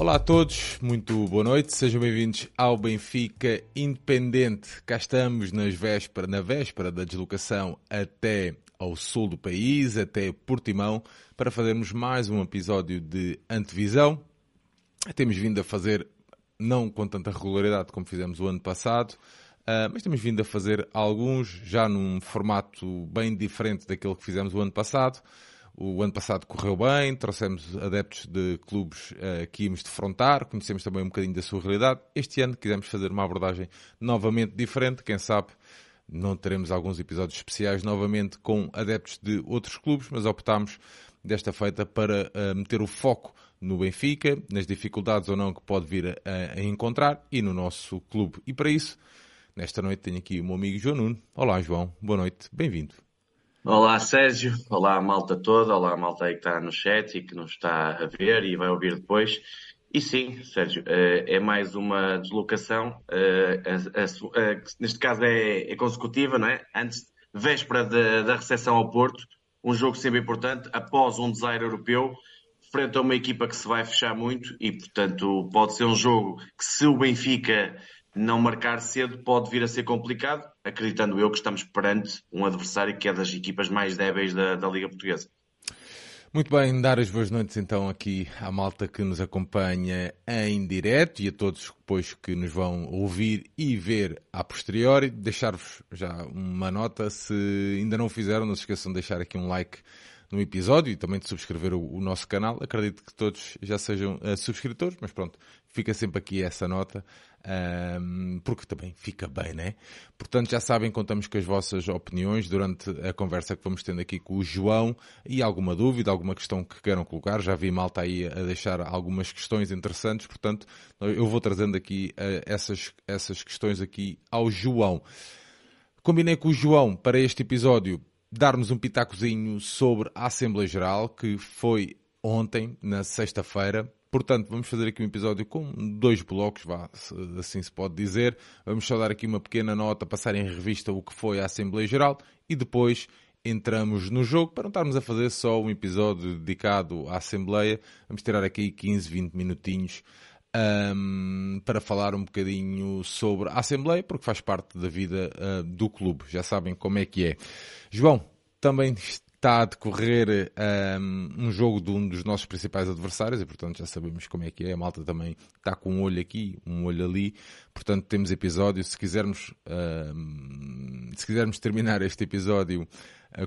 Olá a todos, muito boa noite, sejam bem-vindos ao Benfica Independente. Cá estamos nas véspera, na véspera da deslocação até ao sul do país, até Portimão, para fazermos mais um episódio de antevisão. Temos vindo a fazer, não com tanta regularidade como fizemos o ano passado, uh, mas temos vindo a fazer alguns já num formato bem diferente daquele que fizemos o ano passado. O ano passado correu bem, trouxemos adeptos de clubes uh, que íamos defrontar, conhecemos também um bocadinho da sua realidade. Este ano quisemos fazer uma abordagem novamente diferente, quem sabe não teremos alguns episódios especiais novamente com adeptos de outros clubes, mas optámos desta feita para uh, meter o foco no Benfica, nas dificuldades ou não que pode vir a, a, encontrar e no nosso clube. E para isso, nesta noite tenho aqui o meu amigo João Nuno. Olá João, boa noite, bem-vindo. Olá Sérgio, olá malta toda, olá malta aí que está no chat e que nos está a ver e vai ouvir depois. E sim, Sérgio, eh, é mais uma deslocação, eh, neste caso é, é consecutiva, não é? Antes, véspera da recepção ao Porto, um jogo sempre importante, após um desaire europeu, frente a uma equipa que se vai fechar muito e, portanto, pode ser um jogo que se o Benfica não marcar cedo pode vir a ser complicado, acreditando eu que estamos perante um adversário que é das equipas mais débeis da, da Liga Portuguesa. Muito bem, dar as boas noites então aqui à malta que nos acompanha em direto e a todos depois que nos vão ouvir e ver a posteriori. Deixar-vos já uma nota, se ainda não o fizeram, não se esqueçam de deixar aqui um like no episódio e também de subscrever o, o nosso canal. Acredito que todos já sejam uh, subscritores, mas pronto, fica sempre aqui essa nota, um, porque também fica bem, né? Portanto, já sabem, contamos com as vossas opiniões durante a conversa que vamos tendo aqui com o João e alguma dúvida, alguma questão que queiram colocar. Já vi malta aí a deixar algumas questões interessantes, portanto, eu vou trazendo aqui uh, essas, essas questões aqui ao João. Combinei com o João para este episódio darmos um pitacozinho sobre a Assembleia Geral, que foi ontem, na sexta-feira. Portanto, vamos fazer aqui um episódio com dois blocos, vá, assim se pode dizer. Vamos só dar aqui uma pequena nota, passar em revista o que foi a Assembleia Geral e depois entramos no jogo para não estarmos a fazer só um episódio dedicado à Assembleia. Vamos tirar aqui 15, 20 minutinhos um, para falar um bocadinho sobre a Assembleia, porque faz parte da vida uh, do clube. Já sabem como é que é. João, também está a decorrer um, um, jogo de um dos nossos principais adversários e, portanto, já sabemos como é que é. A malta também está com um olho aqui, um olho ali. Portanto, temos episódio. Se quisermos, um, se quisermos terminar este episódio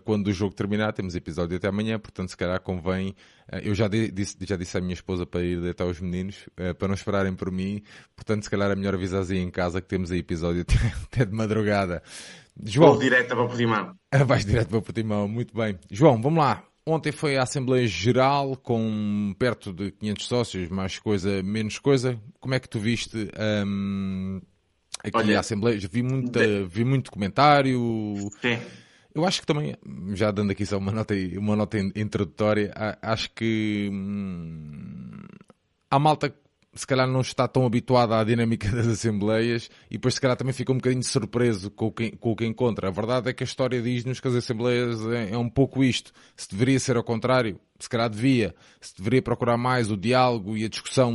quando o jogo terminar, temos episódio até amanhã. Portanto, se calhar convém. Uh, eu já disse, já disse à minha esposa para ir deitar os meninos, uh, para não esperarem por mim. Portanto, se calhar é melhor avisar em casa que temos aí episódio até, até de madrugada. João. Vou direto para Portimão. Vais direto para Portimão, muito bem. João, vamos lá. Ontem foi a Assembleia Geral com perto de 500 sócios, mais coisa, menos coisa. Como é que tu viste um, aqui Olha, a Assembleia? Vi, muita, de... vi muito comentário. Sim. Eu acho que também, já dando aqui só uma nota, uma nota introdutória, acho que hum, há malta se calhar não está tão habituado à dinâmica das assembleias e depois se calhar também fica um bocadinho surpreso com o que, com o que encontra. A verdade é que a história diz-nos que as assembleias é, é, um pouco isto. Se deveria ser ao contrário, se calhar devia. Se deveria procurar mais o diálogo e a discussão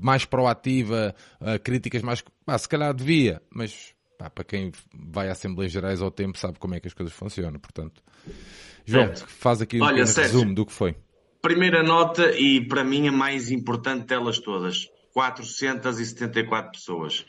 mais proativa, uh, críticas mais... Ah, se calhar devia, mas pá, para quem vai a Assembleias Gerais ao tempo sabe como é que as coisas funcionam, portanto... João, faz aqui um Olha, resumo do que foi. Primeira nota, e para mim a mais importante delas todas: 474 pessoas.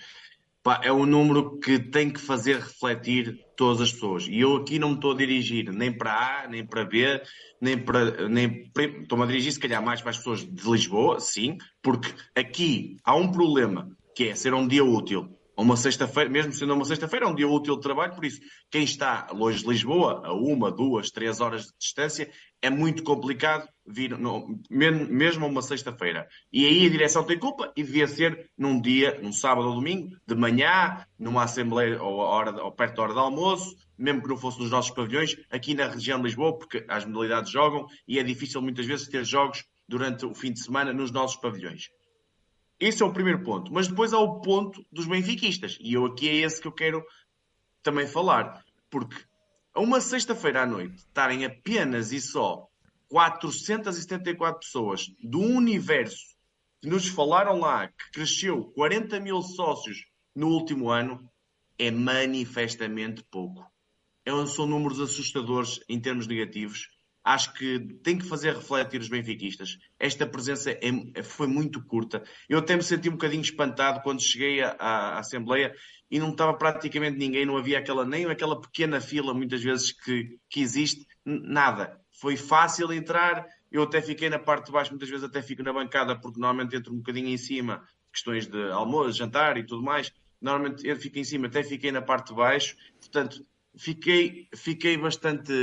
Pá, é um número que tem que fazer refletir todas as pessoas. E eu aqui não me estou a dirigir nem para A, nem para B, nem para. Nem, estou-me a dirigir, se calhar, mais para as pessoas de Lisboa, sim, porque aqui há um problema, que é ser um dia útil uma sexta-feira, mesmo sendo uma sexta-feira, é um dia útil de trabalho, por isso, quem está longe de Lisboa, a uma, duas, três horas de distância, é muito complicado vir, no, mesmo uma sexta-feira. E aí a direção tem culpa e devia ser num dia, num sábado ou domingo, de manhã, numa assembleia ou, hora, ou perto da hora do almoço, mesmo que não fosse nos nossos pavilhões, aqui na região de Lisboa, porque as modalidades jogam e é difícil muitas vezes ter jogos durante o fim de semana nos nossos pavilhões. Esse é o primeiro ponto. Mas depois há o ponto dos benfiquistas. E eu aqui é esse que eu quero também falar. Porque a uma sexta-feira à noite estarem apenas e só 474 pessoas do universo que nos falaram lá que cresceu 40 mil sócios no último ano é manifestamente pouco. É são números assustadores em termos negativos. Acho que tem que fazer refletir os benfiquistas. Esta presença é, foi muito curta. Eu até me senti um bocadinho espantado quando cheguei à, à Assembleia e não estava praticamente ninguém, não havia aquela, nem aquela pequena fila, muitas vezes, que, que existe, nada. Foi fácil entrar, eu até fiquei na parte de baixo, muitas vezes até fico na bancada, porque normalmente entro um bocadinho em cima, questões de almoço, jantar e tudo mais. Normalmente eu fico em cima, até fiquei na parte de baixo. Portanto, fiquei, fiquei bastante,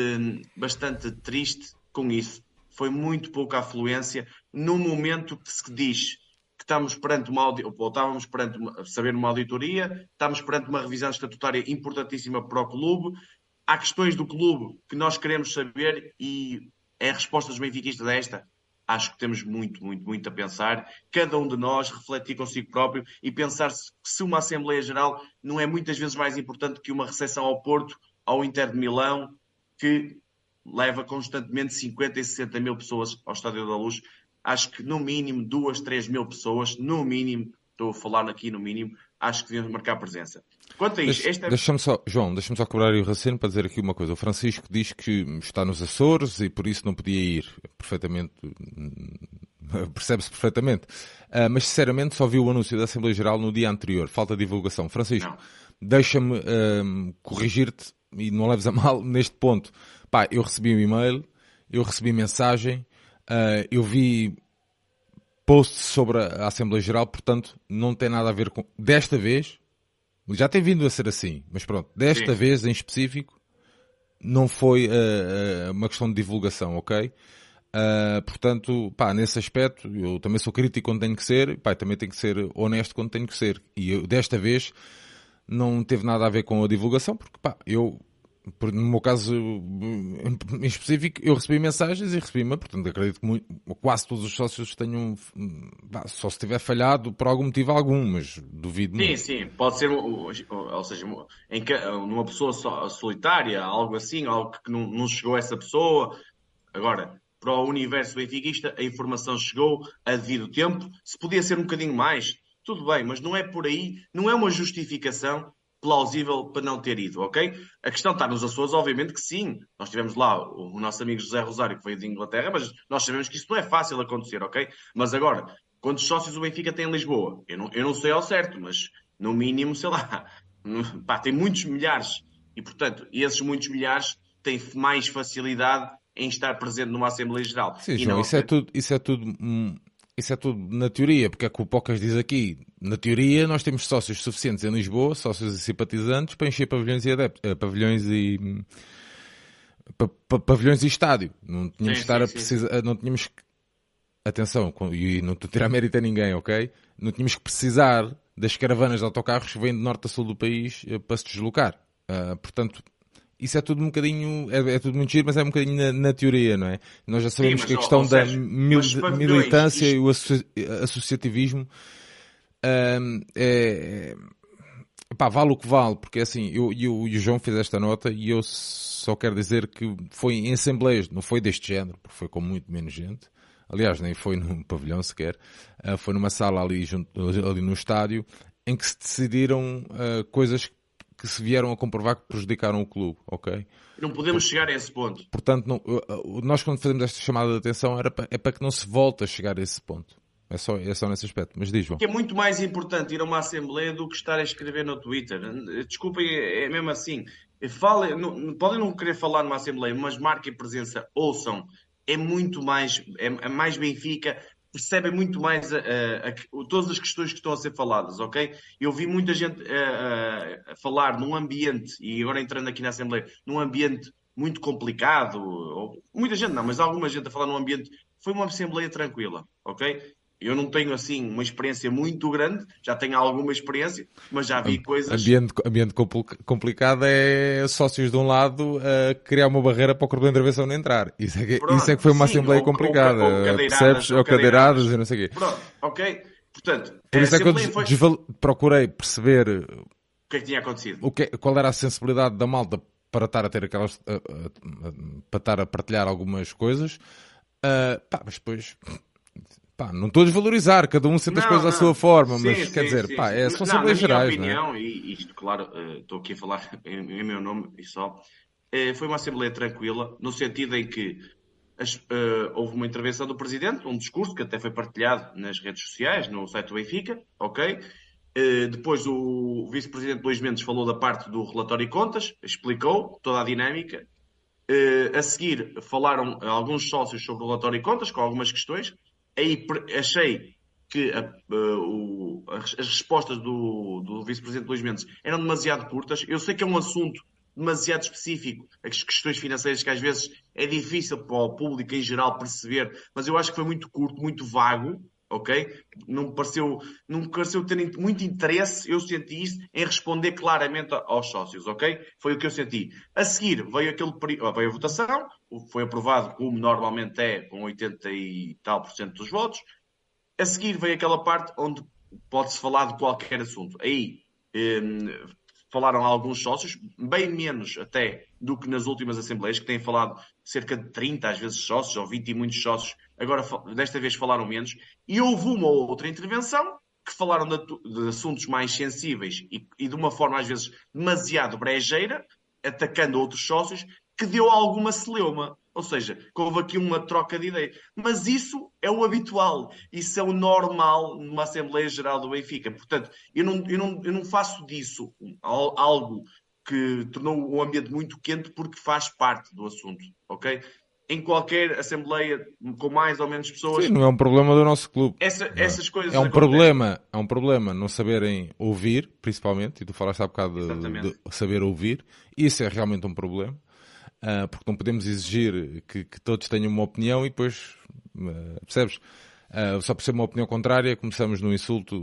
bastante triste com isso. Foi muito pouca afluência no momento que se diz que estamos perante uma ou estávamos perante uma, saber uma auditoria, estamos perante uma revisão estatutária importantíssima para o clube. Há questões do clube que nós queremos saber e é a resposta dos benfiquistas a esta. Acho que temos muito, muito, muito a pensar. Cada um de nós refletir consigo próprio e pensar se, se uma Assembleia Geral não é muitas vezes mais importante que uma recepção ao Porto, ao Inter de Milão, que leva constantemente 50 e 60 mil pessoas ao Estádio da Luz acho que no mínimo duas, três mil pessoas, no mínimo, estou a falar aqui no mínimo, acho que devemos marcar presença. Quanto a isto, Deixa, é... deixa-me só, João, deixa-me só cobrar o raciocínio para dizer aqui uma coisa. O Francisco diz que está nos Açores e por isso não podia ir. Perfeitamente, percebe-se perfeitamente. Uh, mas sinceramente só vi o anúncio da Assembleia Geral no dia anterior. Falta de divulgação. Francisco, deixa-me uh, corrigir-te e não leves a mal neste ponto. Pá, eu recebi um e-mail, eu recebi mensagem, Uh, eu vi posts sobre a Assembleia Geral, portanto, não tem nada a ver com. Desta vez, já tem vindo a ser assim, mas pronto, desta Sim. vez em específico, não foi uh, uma questão de divulgação, ok? Uh, portanto, pá, nesse aspecto, eu também sou crítico quando tenho que ser, pá, também tenho que ser honesto quando tenho que ser. E eu, desta vez, não teve nada a ver com a divulgação, porque, pá, eu no meu caso em específico, eu recebi mensagens e recebi-me, portanto acredito que muito, quase todos os sócios tenham, só se tiver falhado por algum motivo algum, mas duvido Sim, muito. sim, pode ser, ou seja, em, numa pessoa solitária, algo assim, algo que não, não chegou a essa pessoa. Agora, para o universo benfiquista, a informação chegou a devido tempo. Se podia ser um bocadinho mais, tudo bem, mas não é por aí, não é uma justificação plausível para não ter ido, ok? A questão está nos Açores, obviamente que sim. Nós tivemos lá o, o nosso amigo José Rosário, que veio de Inglaterra, mas nós sabemos que isso não é fácil acontecer, ok? Mas agora, quantos sócios o Benfica tem em Lisboa? Eu não, eu não sei ao certo, mas no mínimo, sei lá, pá, tem muitos milhares. E, portanto, esses muitos milhares têm mais facilidade em estar presente numa Assembleia Geral. Sim, João, não... isso, é tudo, isso é tudo hum, isso é tudo na teoria, porque é que o Pocas diz aqui. Na teoria, nós temos sócios suficientes em Lisboa, sócios e simpatizantes, para encher pavilhões e adeptos, uh, pavilhões e pa, pa, pavilhões e estádio. Não tínhamos sim, que estar sim, a precisar, não tínhamos que, atenção, e não estou a tirar mérito a ninguém, ok? Não tínhamos que precisar das caravanas de autocarros que vêm de norte a sul do país uh, para se deslocar. Uh, portanto, isso é tudo um bocadinho, é, é, tudo muito giro, mas é um bocadinho na, na teoria, não é? Nós já sabemos Sim, que a questão da mil, militância isto... e o associ, associativismo um, é, é, pá, vale o que vale, porque é assim, eu, eu, e o João fez esta nota e eu só quero dizer que foi em assembleias, não foi deste género, porque foi com muito menos gente. Aliás, nem foi num pavilhão sequer, uh, foi numa sala ali, junto, ali no estádio, em que se decidiram uh, coisas que que se vieram a comprovar que prejudicaram o clube, ok? Não podemos Por, chegar a esse ponto. Portanto, não, nós quando fazemos esta chamada de atenção era para, é para que não se volte a chegar a esse ponto. É só, é só nesse aspecto. Mas diz, João. Que é muito mais importante ir a uma Assembleia do que estar a escrever no Twitter. Desculpem, é mesmo assim. Fale, não, podem não querer falar numa Assembleia, mas marquem presença, ouçam. É muito mais, é, é mais Benfica, percebem muito mais a, a, a, todas as questões que estão a ser faladas, ok? Eu vi muita gente a, falar num ambiente, e agora entrando aqui na Assembleia, num ambiente muito complicado, ou, muita gente não, mas alguma gente a falar num ambiente, foi uma Assembleia tranquila, ok? Eu não tenho assim uma experiência muito grande, já tenho alguma experiência, mas já vi coisas. Ambiente, ambiente complicado é sócios de um lado a criar uma barreira para o corpo de intervenção não entrar. Isso é que, Pronto, isso é que foi uma sim, assembleia ou, complicada. Ou, ou percebes? Ou cadeiradas e não sei o quê. Pronto, ok? Portanto, Por isso é que eu foi... procurei perceber o que é que tinha acontecido. O que, qual era a sensibilidade da malta para estar a ter aquelas. para estar a partilhar algumas coisas. Uh, pá, mas depois Pá, não estou a desvalorizar, cada um sente as coisas à sua forma, sim, mas sim, quer dizer, sim, pá, é, são Assembleias Gerais, não é? e isto, claro, uh, estou aqui a falar em, em, meu nome e só, uh, foi uma Assembleia tranquila, no sentido em que as, uh, houve uma intervenção do Presidente, um discurso que até foi partilhado nas redes sociais, no site do Benfica, ok? depois o Vice-Presidente Luís Mendes falou da parte do relatório e contas, explicou toda a dinâmica. a seguir falaram alguns sócios sobre o relatório e contas, com algumas questões, aí achei que a, a, o, as, respostas do, do vice-presidente Luís Mendes eram demasiado curtas. Eu sei que é um assunto demasiado específico, as questões financeiras que às vezes é difícil para o público em geral perceber, mas eu acho que foi muito curto, muito vago, ok? Não me pareceu, não me pareceu ter muito interesse, eu senti isso, em responder claramente aos sócios, ok? Foi o que eu senti. A seguir veio, aquele, veio a votação, foi aprovado como normalmente é, com 80 e tal por cento dos votos. A seguir veio aquela parte onde pode-se falar de qualquer assunto. Aí hum, falaram alguns sócios, bem menos até do que nas últimas assembleias, que têm falado cerca de 30, às vezes, sócios, ou 20 e muitos sócios, agora desta vez falaram menos, e houve uma ou outra intervenção que falaram de, de assuntos mais sensíveis e, e, de uma forma, às vezes, demasiado brejeira, atacando outros sócios, que deu alguma celeuma. Ou seja, houve aqui uma troca de ideias. Mas isso é o habitual, isso é o normal numa Assembleia Geral do Benfica. Portanto, eu não, eu não, eu não faço disso algo que tornou o ambiente muito quente porque faz parte do assunto, ok? Em qualquer assembleia com mais ou menos pessoas. Sim, não é um problema do nosso clube. Essa, é. Essas coisas. É um problema, é um problema não saberem ouvir, principalmente, e tu falaste há bocado de, de saber ouvir. Isso é realmente um problema. Uh, porque não podemos exigir que, que, todos tenham uma opinião e depois, uh, percebes? Uh, só por ser uma opinião contrária, começamos no insulto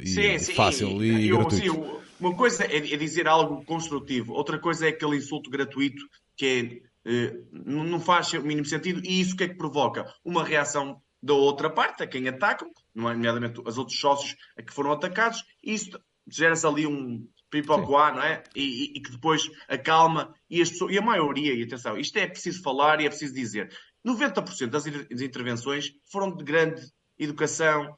e, sim, sim, fácil e, e eu, gratuito. Sim, uma coisa é, é, dizer algo construtivo, outra coisa é aquele insulto gratuito que é, não faz o mínimo sentido e isso o que é que provoca? Uma reação da outra parte, a quem atacam, nomeadamente os outros sócios a que foram atacados, e isso gera-se ali um, pipocoar, não é? E, e, e, que depois acalma e, as pessoas, e a maioria, e atenção, isto é preciso falar e é preciso dizer, 90% das intervenções foram de grande educação,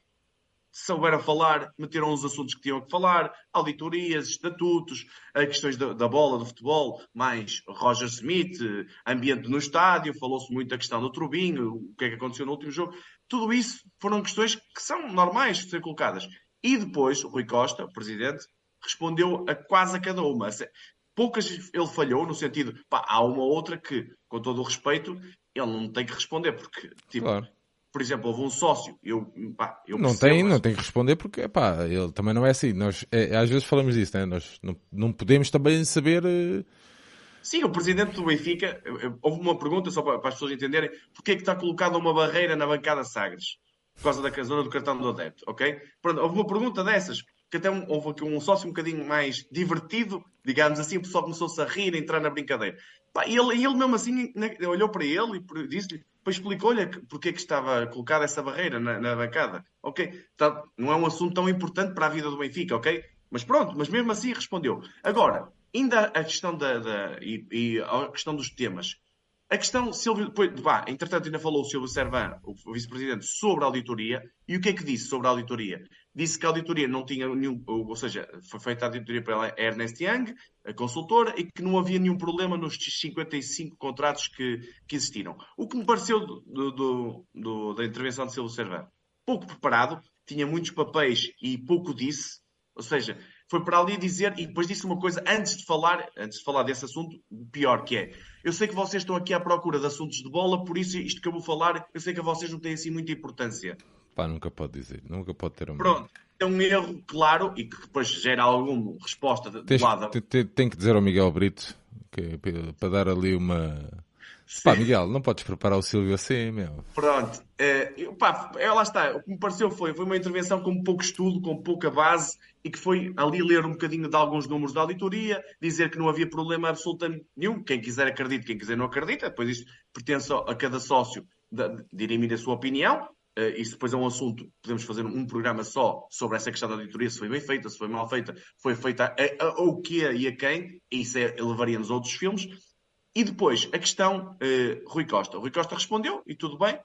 souberam falar, meteram os assuntos que tinham que falar, auditorias, estatutos, questões da, da, bola, do futebol, mais Roger Smith, ambiente no estádio, falou-se muito da questão do Trubinho, o que é que aconteceu no último jogo. Tudo isso foram questões que são normais de ser colocadas. E depois, o Rui Costa, o presidente, respondeu a quase a cada uma. Poucas ele falhou, no sentido, pá, há uma ou outra que, com todo o respeito, ele não tem que responder, porque, tipo, claro. por exemplo, houve um sócio, eu, pá, eu não tem, não tem que responder porque, pá, ele também não é assim. Nós, é, às vezes falamos disso, né? Nós não, não podemos também saber. Uh... Sim, o presidente do Benfica, houve uma pergunta só para, para, as pessoas entenderem, porque é que está colocada uma barreira na bancada Sagres? Por causa da zona do cartão do adepto, ok? Pronto, houve uma pergunta dessas que até houve aqui um sócio um bocadinho mais divertido, digamos assim, o pessoal começou-se a rir, a entrar na brincadeira. Pá, ele, ele mesmo assim né, olhou para ele e disse-lhe, depois explicou-lhe porque é que estava colocada essa barreira na, na bancada. Ok? Tá, não é um assunto tão importante para a vida do Benfica, ok? Mas pronto, mas mesmo assim respondeu. Agora, ainda a questão da, da e, e, a questão dos temas. A questão, Silvio, depois, vá, entretanto ainda falou o Silvio Servan, o vice-presidente, sobre a auditoria. E o que é que disse sobre a auditoria? Disse que a auditoria não tinha nenhum, ou seja, foi feita a auditoria pela Ernest Young, a consultora, e que não havia nenhum problema nos 55 contratos que, que existiram. O que me pareceu do, do, do, da intervenção de Silvio Servan? Pouco preparado, tinha muitos papéis e pouco disse, ou seja, foi para ali dizer, e depois disse uma coisa antes de falar, antes de falar desse assunto, pior que é. Eu sei que vocês estão aqui à procura de assuntos de bola, por isso isto que eu vou falar, eu sei que a vocês não tem assim muita importância. Pá, nunca pode dizer, nunca pode ter um. Pronto, é um erro claro e que depois gera alguma resposta de, Tens, lado. Tem, tem que dizer ao Miguel Brito que, para dar ali uma Sim. Pá, Miguel, não podes preparar o Silvio assim, meu. Pronto. É, pá, é, lá está. O que me pareceu foi, foi uma intervenção com pouco estudo, com pouca base e que foi ali ler um bocadinho de alguns números da auditoria, dizer que não havia problema absolutamente nenhum. Quem quiser acredita, quem quiser não acredita. Depois isso pertence a cada sócio dirimir a sua opinião. Uh, isso depois é um assunto, podemos fazer um programa só sobre essa questão da auditoria, se foi bem feita, se foi mal feita, foi feita a, a, o que e a quem, e isso é, levaria-nos a outros filmes. E depois, a questão uh, Rui Costa. Rui Costa respondeu, e tudo bem,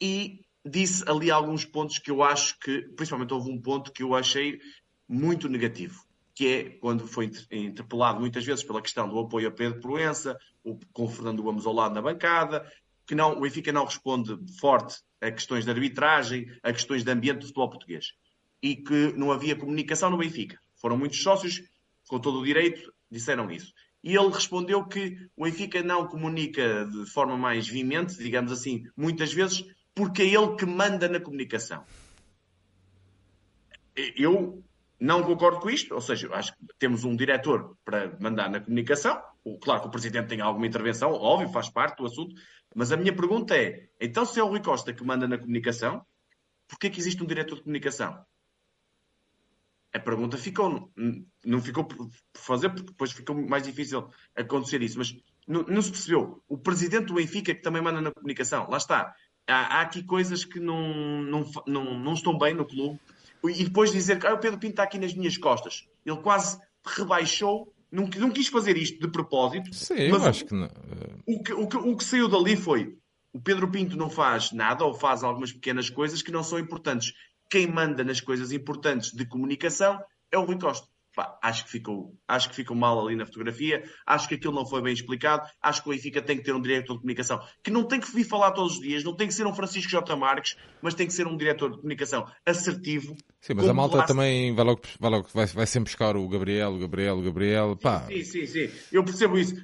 e disse ali alguns pontos que eu acho que, principalmente houve um ponto que eu achei muito negativo, que é quando foi interpelado muitas vezes pela questão do apoio a Pedro Proença, com o Fernando Gomes ao lado na bancada, que não, o Benfica não responde forte a questões de arbitragem, a questões de ambiente do futebol português. E que não havia comunicação no Benfica. Foram muitos sócios, com todo o direito, disseram isso. E ele respondeu que o Benfica não comunica de forma mais vimente, digamos assim, muitas vezes, porque é ele que manda na comunicação. Eu não concordo com isto, ou seja, acho que temos um diretor para mandar na comunicação. Claro que o presidente tem alguma intervenção, óbvio, faz parte do assunto, mas a minha pergunta é: então, se é o Rui Costa que manda na comunicação, é que existe um diretor de comunicação? A pergunta ficou, não ficou por fazer, porque depois ficou mais difícil acontecer isso, mas não, não se percebeu. O presidente do Benfica que também manda na comunicação, lá está há, há aqui coisas que não, não, não, não estão bem no clube. E depois dizer que ah, o Pedro Pinto está aqui nas minhas costas. Ele quase rebaixou, não, não quis fazer isto de propósito. Sim, mas acho que não. O que, o, que, o que saiu dali foi o Pedro Pinto não faz nada ou faz algumas pequenas coisas que não são importantes. Quem manda nas coisas importantes de comunicação é o Rui Costa. Pá, acho, que ficou, acho que ficou mal ali na fotografia, acho que aquilo não foi bem explicado, acho que o Benfica tem que ter um diretor de comunicação que não tem que vir falar todos os dias, não tem que ser um Francisco J. Marques, mas tem que ser um diretor de comunicação assertivo. Sim, mas a malta também vai, logo, vai, logo, vai, vai sempre buscar o Gabriel, o Gabriel, o Gabriel. Pá. Sim, sim, sim, eu percebo isso.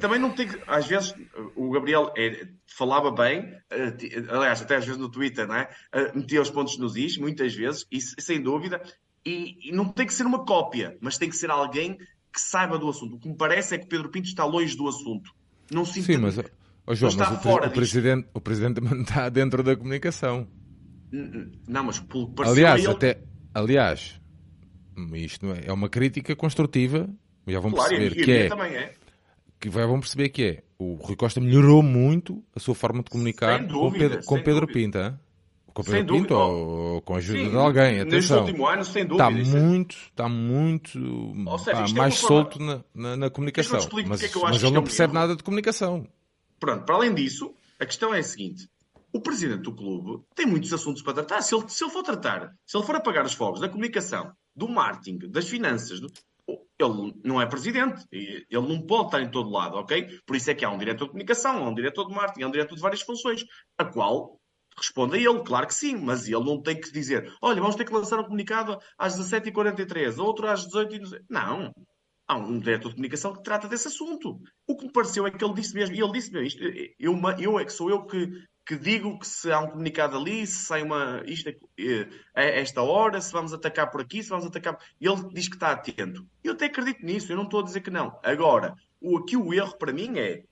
Também não tem que, às vezes, o Gabriel é, falava bem, eh, aliás, até às vezes no Twitter, não é? Eh, metia os pontos nos is, muitas vezes, e sem dúvida, e, e, não tem que ser uma cópia, mas tem que ser alguém que saiba do assunto. O que me parece é que Pedro Pinto está longe do assunto. Não se Sim, mas, oh, João, mas, mas o, o, presidente, o presidente está dentro da comunicação. Não, mas pelo que aliás, ele... até, aliás, isto é, é uma crítica construtiva. Já vão claro, perceber e, que é, é, que vão perceber que é. O Rui Costa melhorou muito a sua forma de comunicar dúvida, com Pedro, com Pedro Pinto. Com o Pedro Pinto ou com a ajuda sim, de alguém. Atenção. Neste último ano, sem dúvida. Está é- muito, está muito seja, pá, é mais é solto na, na, na comunicação. Mas, é mas ele não percebe nada de comunicação. Pronto, para além disso, a questão é a seguinte. O presidente do clube tem muitos assuntos para tratar. Se ele, se ele for tratar, se ele for apagar os fogos da comunicação, do marketing, das finanças, do... ele não é presidente. Ele não pode estar em todo lado, ok? Por isso é que há um diretor de comunicação, há um diretor de marketing, há um diretor de várias funções, a qual Responde a ele, claro que sim, mas ele não tem que dizer: olha, vamos ter que lançar um comunicado às 17h43, outro às 18h. Não. Há um diretor de comunicação que trata desse assunto. O que me pareceu é que ele disse mesmo, e ele disse mesmo, isto, eu, eu é que sou eu que, que digo que se há um comunicado ali, se sai uma. Isto é, é, esta hora, se vamos atacar por aqui, se vamos atacar. Ele diz que está atento. Eu até acredito nisso, eu não estou a dizer que não. Agora, o, aqui o erro para mim é.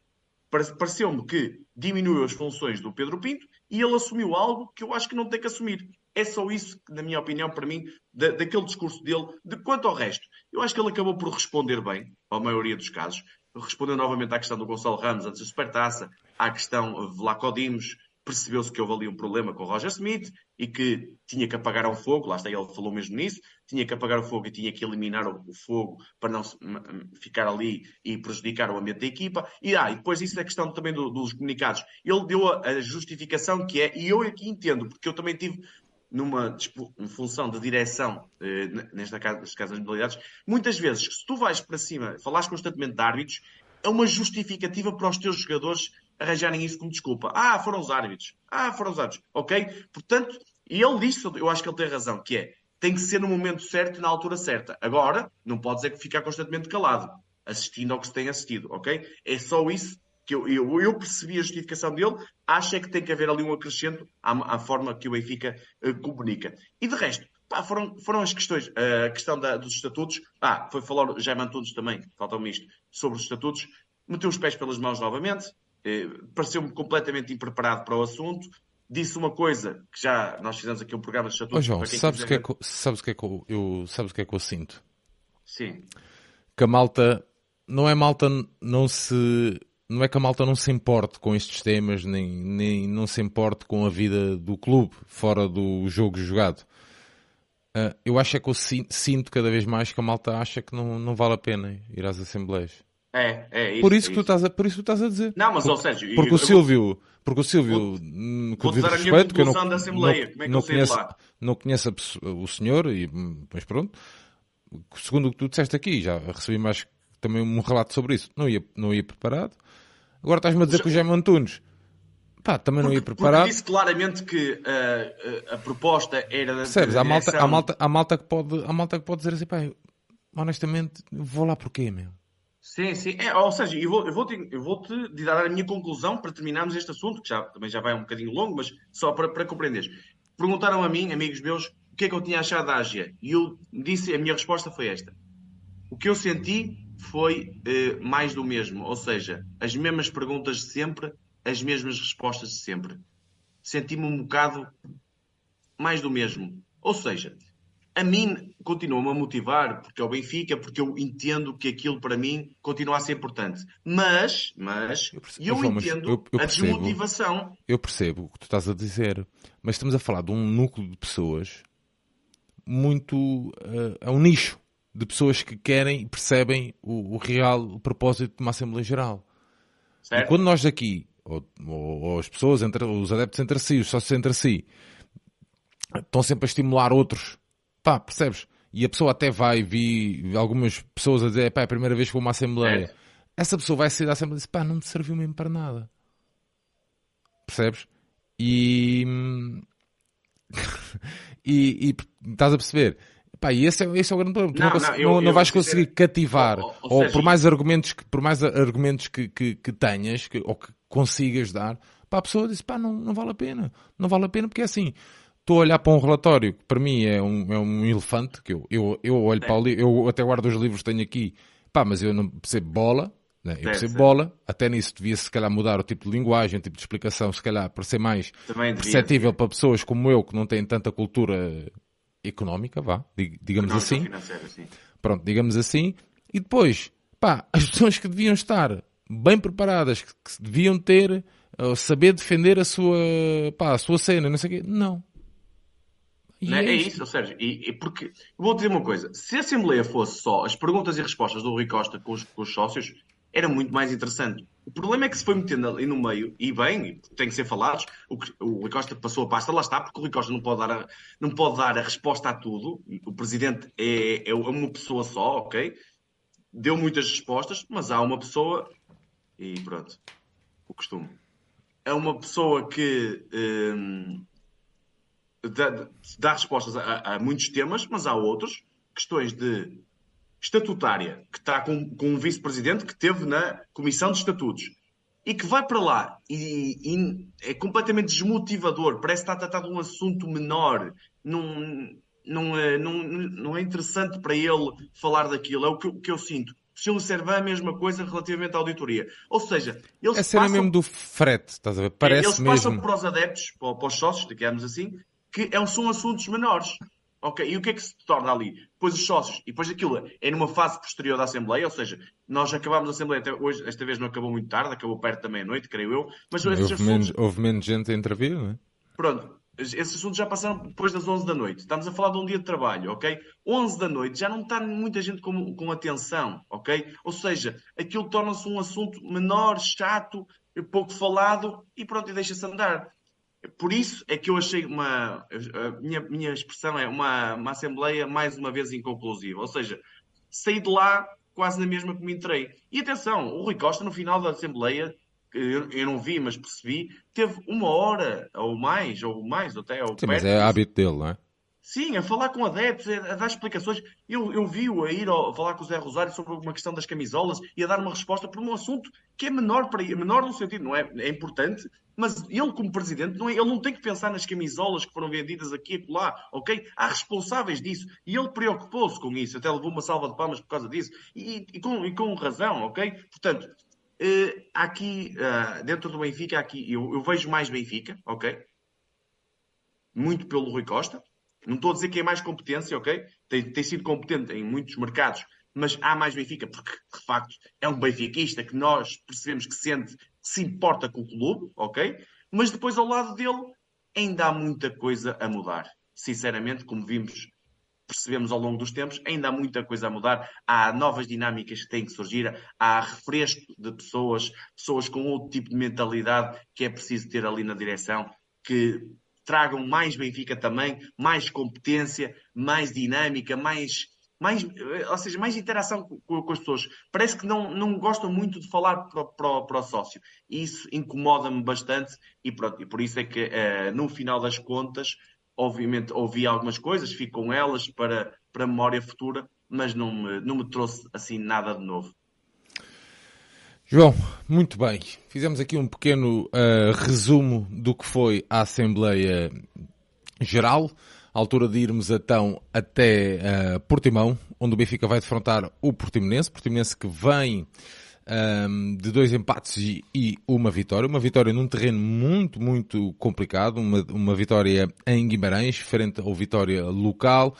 Pareceu-me que diminuiu as funções do Pedro Pinto e ele assumiu algo que eu acho que não tem que assumir. É só isso, na minha opinião, para mim, da, daquele discurso dele. De quanto ao resto, eu acho que ele acabou por responder bem, à maioria dos casos. Respondeu novamente à questão do Gonçalo Ramos antes da Supertaça, à questão Vlaco Dimos, percebeu-se que houve ali um problema com o Roger Smith e que tinha que apagar o fogo, lá está, ele falou mesmo nisso, tinha que apagar o fogo e tinha que eliminar o, o fogo para não ficar ali e prejudicar o ambiente da equipa. E, ah, e depois isso é questão também do, dos comunicados. Ele deu a, a, justificação que é, e eu aqui entendo, porque eu também tive numa função de direção, eh, nesta casa, neste caso das modalidades, muitas vezes, se tu vais para cima, falas constantemente de árbitros, é uma justificativa para os teus jogadores arranjarem isso como desculpa. Ah, foram os árbitros. Ah, foram os árbitros. Ok? Portanto, e ele disse, eu acho que ele tem razão, que é, tem que ser no momento certo e na altura certa. Agora, não pode dizer que ficar constantemente calado, assistindo ao que se tem assistido, ok? É só isso que eu, eu, eu percebi a justificação dele, acho é que tem que haver ali um acrescento à, à forma que o Benfica uh, comunica. E de resto, pá, foram, foram as questões, uh, a questão da, dos estatutos, ah, foi falar o Jaime Antunes também, falta-me isto, sobre os estatutos, meteu os pés pelas mãos novamente, eh, pareceu-me completamente impreparado para o assunto. Disse uma coisa que já nós fizemos aqui um programa de estatutos. Oh, João, sabes o que, é que, sabes que é que eu, eu, sabes que é que eu sinto? Sim. Que a malta, não é malta, não se, não é que a malta não se importe com estes temas, nem, nem não se importe com a vida do clube, fora do jogo jogado. Uh, eu acho é que eu sinto cada vez mais que a malta acha que não, não vale a pena ir às assembleias. É, é isso. Por isso, é que tu estás a, por isso que tu estás a dizer. Não, mas, porque, ou seja, porque eu, o Silvio, porque o Silvio, hum, com vou dar a minha respeito, que eu não, da Assembleia. não, Como é que não eu conheço, lá? não conheço o senhor, e, mas pronto, segundo o que tu disseste aqui, já recebi mais também um relato sobre isso. Não ia, não ia preparado. Agora estás-me a dizer que o Jaime Antunes Pá, também não ia preparado. Porque disse claramente que uh, a, proposta era. Percebes? Há malta, há, malta, há, malta que pode, há malta que pode dizer assim, pá, honestamente, vou lá porquê, meu? Sim, sim. É, ou seja, eu vou-te vou vou -te dar a minha conclusão para terminarmos este assunto, que já, também já vai um bocadinho longo, mas só para, para compreenderes. Perguntaram a mim, amigos meus, o que é que eu tinha achado da Ágia. E eu disse, a minha resposta foi esta. O que eu senti foi uh, mais do mesmo, ou seja, as mesmas perguntas de sempre, as mesmas respostas de sempre. Senti-me um bocado mais do mesmo. Ou seja, a mim continua-me a motivar, porque é o Benfica, porque eu entendo que aquilo para mim continua a ser importante. Mas, mas, eu, percebo, eu entendo eu, eu percebo, a desmotivação. Eu percebo o que tu estás a dizer, mas estamos a falar de um núcleo de pessoas muito. Uh, é um nicho de pessoas que querem e percebem o, o real o propósito de uma Assembleia Geral. Certo. E quando nós aqui ou, ou, ou as pessoas, entre, os adeptos entre si, os sócios entre si, estão sempre a estimular outros. Pá, percebes? E a pessoa até vai, vi algumas pessoas a dizer, pá, é a primeira vez que vou a uma Assembleia. É. Essa pessoa vai sair da Assembleia e diz, pá, não me serviu mesmo para nada. Percebes? E... e, e estás a perceber? Pá, e esse é, esse é o grande problema. Tu não, não, não, eu, não, não vais conseguir cativar, ou, ou, ou seja, por mais argumentos que, por mais argumentos que, que, que tenhas, que, ou que consigas dar, pá, a pessoa diz, pá, não, não vale a pena. Não vale a pena porque é assim, estou a olhar para um relatório que para mim é um, é um elefante, que eu, eu, eu olho é. para o livro, eu até guardo os livros que tenho aqui, pá, mas eu não percebo bola, né? eu percebo bola, até nisso devia se calhar mudar o tipo de linguagem, o tipo de explicação, se calhar para ser mais perceptível para pessoas como eu que não têm tanta cultura económica, vá, digamos assim. Pronto, digamos assim. E depois, pá, as pessoas que deviam estar bem preparadas, que, que deviam ter, uh, saber defender a sua, pá, a sua cena, não sei o quê, não. Não é, é, isso, Sérgio. E, e porque, vou dizer uma coisa: se a Assembleia fosse só as perguntas e respostas do Rui Costa com os, com os sócios, era muito mais interessante. O problema é que se foi metendo ali no meio, e bem, tem que ser falados, o, o Rui Costa passou a pasta, lá está, porque o Rui Costa não pode dar a, não pode dar a resposta a tudo. O presidente é, é uma pessoa só, ok? Deu muitas respostas, mas há uma pessoa, e pronto, o costume. É uma pessoa que hum, dá, dá, respostas a, a muitos temas, mas há outros, questões de estatutária, que está com, com um vice-presidente que teve na Comissão de Estatutos e que vai para lá e, e é completamente desmotivador, parece estar a tratar de um assunto menor, não, não, é, não, não é interessante para ele falar daquilo, é o que, o que eu sinto. O Silvio Servan a mesma coisa relativamente à auditoria. Ou seja, eles é cena mesmo do frete, estás a ver? Parece eles mesmo. passam para os adeptos, para, para os sócios, digamos assim, que é, são assuntos menores. Ok, e o que é que se torna ali? Depois os sócios, e depois aquilo é numa fase posterior da Assembleia, ou seja, nós acabámos a Assembleia, até hoje, esta vez não acabou muito tarde, acabou perto da meia-noite, creio eu, mas houve, assuntos... menos, houve menos gente a intervir, não é? Pronto, esses assuntos já passaram depois das 11 da noite. Estamos a falar de um dia de trabalho, ok? 11 da noite já não está muita gente com, com atenção, ok? Ou seja, aquilo torna-se um assunto menor, chato, pouco falado e pronto, e deixa-se andar. Por isso é que eu achei uma. A minha, minha expressão é uma, uma Assembleia mais uma vez inconclusiva. Ou seja, saí de lá quase na mesma que me entrei. E atenção, o Rui Costa, no final da Assembleia, eu, eu não vi, mas percebi, teve uma hora ou mais, ou mais até. Ou Sim, mas é hábito dele, não é? Sim, a falar com adeptos, a dar explicações. Eu, eu vi-o a ir a falar com o Zé Rosário sobre uma questão das camisolas e a dar uma resposta por um assunto que é menor para ele, menor no sentido, não é, é importante, mas ele como presidente, não é, ele não tem que pensar nas camisolas que foram vendidas aqui e lá, ok? Há responsáveis disso e ele preocupou-se com isso, até levou uma salva de palmas por causa disso e, e, com, e com razão, ok? Portanto, uh, aqui, uh, dentro do Benfica, aqui eu, eu vejo mais Benfica, ok? Muito pelo Rui Costa, não estou a dizer que é mais competência, ok? Tem, tem sido competente em muitos mercados, mas há mais Benfica, porque de facto é um benfiquista que nós percebemos que sente, que se importa com o clube, ok? Mas depois ao lado dele ainda há muita coisa a mudar. Sinceramente, como vimos percebemos ao longo dos tempos, ainda há muita coisa a mudar, há novas dinâmicas que têm que surgir, há refresco de pessoas, pessoas com outro tipo de mentalidade que é preciso ter ali na direção, que tragam mais Benfica também, mais competência, mais dinâmica, mais, mais ou seja, mais interação com, com as pessoas. Parece que não, não gostam muito de falar para, para, para o sócio. Isso incomoda-me bastante e, pronto, e por isso é que uh, no final das contas obviamente ouvi algumas coisas, fico com elas para, para memória futura, mas não me, não me trouxe assim nada de novo. João, muito bem. Fizemos aqui um pequeno uh, resumo do que foi a Assembleia Geral, à altura de irmos então até uh, Portimão, onde o Benfica vai defrontar o Portimonense, Portimonense que vem um, de dois empates e, e, uma vitória. Uma vitória num terreno muito, muito complicado. Uma, uma vitória em Guimarães, frente ao Vitória local.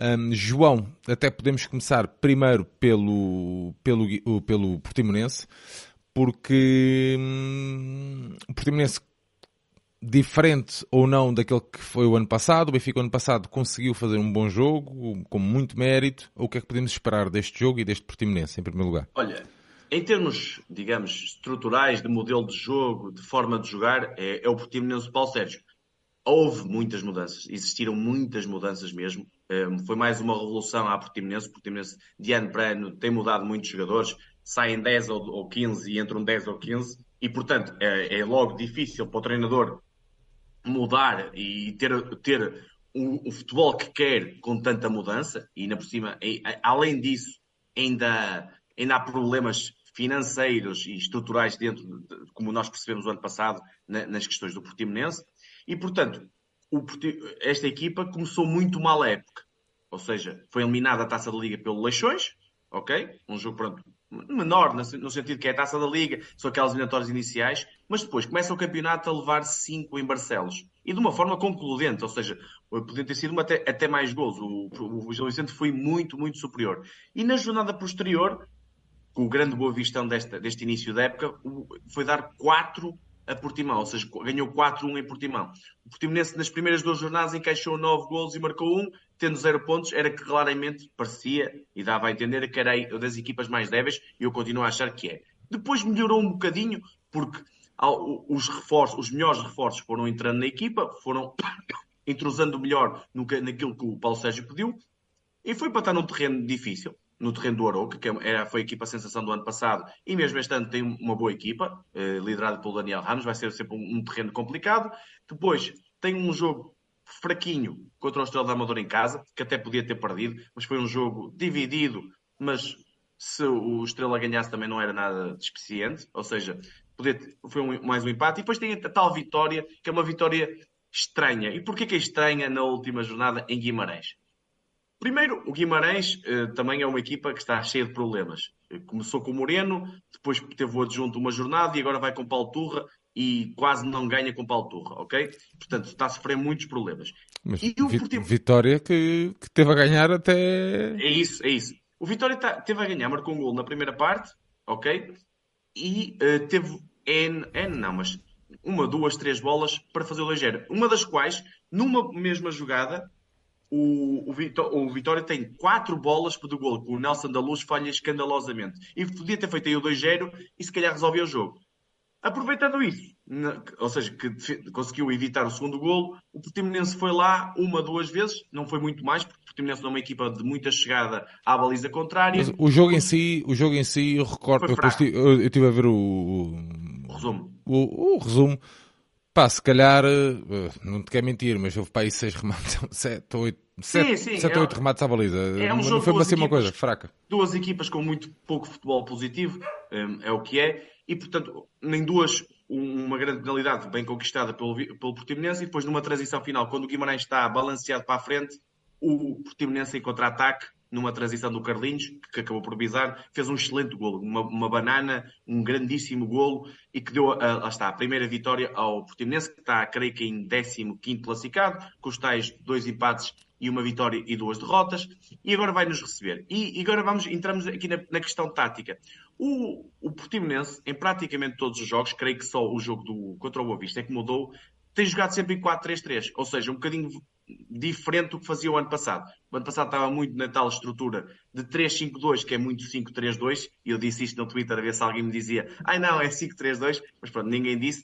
Um, João, até podemos começar primeiro pelo, pelo, pelo Portimonense, porque hum, o Portimonense diferente ou não daquele que foi o ano passado. O Benfica, o ano passado, conseguiu fazer um bom jogo, com muito mérito. O que é que podemos esperar deste jogo e deste Portimonense, em primeiro lugar? Olha, em termos, digamos, estruturais, de modelo de jogo, de forma de jogar, é, é o Portimonense Paulo Sérgio. Houve muitas mudanças, existiram muitas mudanças mesmo. Foi mais uma revolução à Portimonense. Portimonense, de ano para ano, tem mudado muitos jogadores. Saem 10 ou, ou 15 e entram 10 ou 15. E, portanto, é, é logo difícil para o treinador mudar e ter, ter o, o, futebol que quer com tanta mudança. E, ainda por cima, e, além disso, ainda, ainda há problemas financeiros e estruturais dentro, de, como nós percebemos o ano passado, na, nas questões do Portimonense. E, portanto, o, esta equipa começou muito mal a época. Ou seja, foi eliminada a Taça da Liga pelo Leixões, ok? Um jogo, pronto, menor, no sentido que é a Taça da Liga, são aquelas eliminatórias iniciais, mas depois começa o campeonato a levar 5 em Barcelos. E de uma forma concludente, ou seja, podia ter sido até, até mais gols. O, o, o Gil Vicente foi muito, muito superior. E na jornada posterior, o grande Boa Vistão desta, deste início da época foi dar 4 a Portimão, ou seja, ganhou 4-1 em Portimão. O Portimonense nas primeiras duas jornadas encaixou 9 golos e marcou 1, tendo 0 pontos, era que claramente parecia e dava a entender que era das equipas mais débeis e eu continuo a achar que é. Depois melhorou um bocadinho, porque os reforços, os melhores reforços foram entrando na equipa, foram entrosando melhor no, naquilo que o Paulo Sérgio pediu, e foi para estar num terreno difícil no terreno do Aroca, que era, é, foi a equipa sensação do ano passado, e mesmo este ano tem uma boa equipa, eh, liderada pelo Daniel Ramos, vai ser sempre um, um, terreno complicado. Depois tem um jogo fraquinho contra o Estrela da Amador em casa, que até podia ter perdido, mas foi um jogo dividido, mas se o Estrela ganhasse também não era nada despeciente, ou seja, foi um, mais um empate. E depois tem a tal vitória, que é uma vitória estranha. E porquê que é estranha na última jornada em Guimarães? Primeiro, o Guimarães uh, também é uma equipa que está cheia de problemas. Eh, começou com o Moreno, depois teve o adjunto uma jornada e agora vai com Paulo Turra e quase não ganha com Paulo Turra, ok? Portanto, está a sofrer muitos problemas. Mas e o vi Vitória que, que, teve a ganhar até. É isso, é isso. O Vitória tá, teve a ganhar, marcou um gol na primeira parte, ok? E uh, teve N, N, não, mas uma, duas, três bolas para fazer o ligeiro. Uma das quais, numa mesma jogada, o, o, Vitória, o, Vitória tem quatro bolas para o gol, que o Nelson da Luz falha escandalosamente. E podia ter feito aí o 2-0 e se calhar resolvia o jogo. Aproveitando isso, na, ou seja, que conseguiu evitar o segundo golo, o Portimonense foi lá uma, duas vezes, não foi muito mais, porque o Portimonense não é uma equipa de muita chegada à baliza contrária. Mas o jogo em si, o jogo em si, eu recordo, eu, eu, estive a ver o, o, o resumo. O, o resumo Pá, se calhar, eh, não te quero mentir, mas houve para aí seis remates, sete, oito, sete, sim, sim, sete, é, oito remates à baliza. É um não foi para ser uma coisa fraca. Duas equipas com muito pouco futebol positivo, é, é o que é, e portanto, nem duas, uma grande penalidade bem conquistada pelo, pelo Portimonense, e depois numa transição final, quando o Guimarães está balanceado para a frente, o Portimonense em contra-ataque numa transição do Carlinhos, que acabou por bizar, fez um excelente golo, uma, uma banana, um grandíssimo golo e que deu, a, lá está, a primeira vitória ao Portimonense, que está, creio que em 15 classificado, com os tais dois empates e uma vitória e duas derrotas, e agora vai nos receber. E, e agora vamos, entramos aqui na, na questão tática. O, o Portimonense, em praticamente todos os jogos, creio que só o jogo do, contra o Boa Vista é que mudou, tem jogado sempre em 4-3-3, ou seja, um bocadinho diferente do que fazia o ano passado. O ano passado estava muito na tal estrutura de 3-5-2, que é muito 5-3-2, e eu disse isto no Twitter a ver se alguém me dizia, ai não, é 5-3-2, mas pronto, ninguém disse.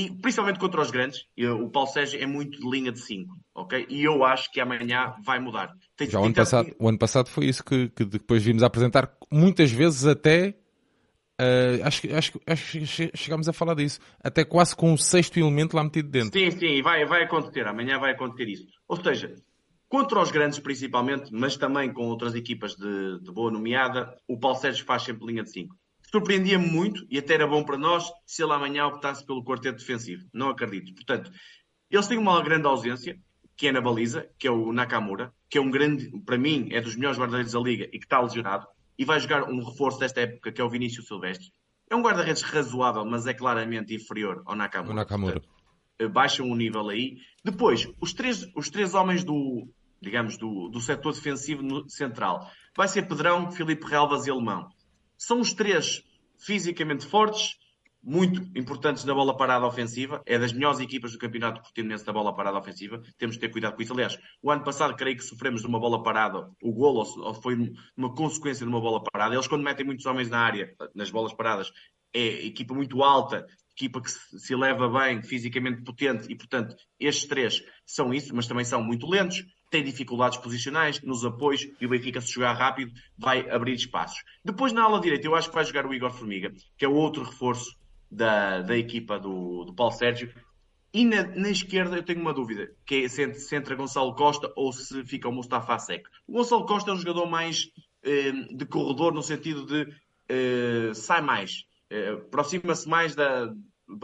E principalmente contra os grandes, eu, o Paulo Sérgio é muito de linha de 5, ok? E eu acho que amanhã vai mudar. Tem, Já o ano, passado, o ano passado foi isso que, que depois vimos apresentar, muitas vezes até Uh, acho, acho, acho que chegámos a falar disso. Até quase com o sexto elemento lá metido dentro. Sim, sim, vai, vai acontecer. Amanhã vai acontecer isso. Ou seja, contra os grandes principalmente, mas também com outras equipas de, de boa nomeada, o Paulo Sérgio faz sempre linha de 5. Surpreendia-me muito e até era bom para nós se ele amanhã optasse pelo quarteto defensivo. Não acredito. Portanto, eles têm uma grande ausência, que é na baliza, que é o Nakamura, que é um grande, para mim, é dos melhores guarda-redes da liga e que está lesionado e vai jogar um reforço desta época, que é o Vinícius Silvestre. É um guarda-redes razoável, mas é claramente inferior ao Nakamura. O Nakamura. Portanto, eh, baixam o nível aí. Depois, os três, os três homens do, digamos, do, do setor defensivo no, central. Vai ser Pedrão, Filipe Relvas e Alemão. São os três fisicamente fortes, muito importantes na bola parada ofensiva. É das melhores equipas do campeonato portimonense da bola parada ofensiva. Temos de ter cuidado com isso. Aliás, o ano passado creio que sofremos de uma bola parada. O golo foi uma consequência de uma bola parada. Eles quando metem muitos homens na área, nas bolas paradas, é equipa muito alta, equipa que se eleva bem, fisicamente potente e, portanto, estes três são isso, mas também são muito lentos, têm dificuldades posicionais nos apoios e o Benfica, se jogar rápido, vai abrir espaços. Depois, na ala direita, eu acho que vai jogar o Igor Formiga, que é outro reforço da, da equipa do, do Paulo Sérgio. E na, na, esquerda eu tenho uma dúvida, que é se, se entra Gonçalo Costa ou se fica o Mustafa Seco. O Gonçalo Costa é um jogador mais eh, de corredor, no sentido de eh, sai mais, eh, aproxima-se mais da,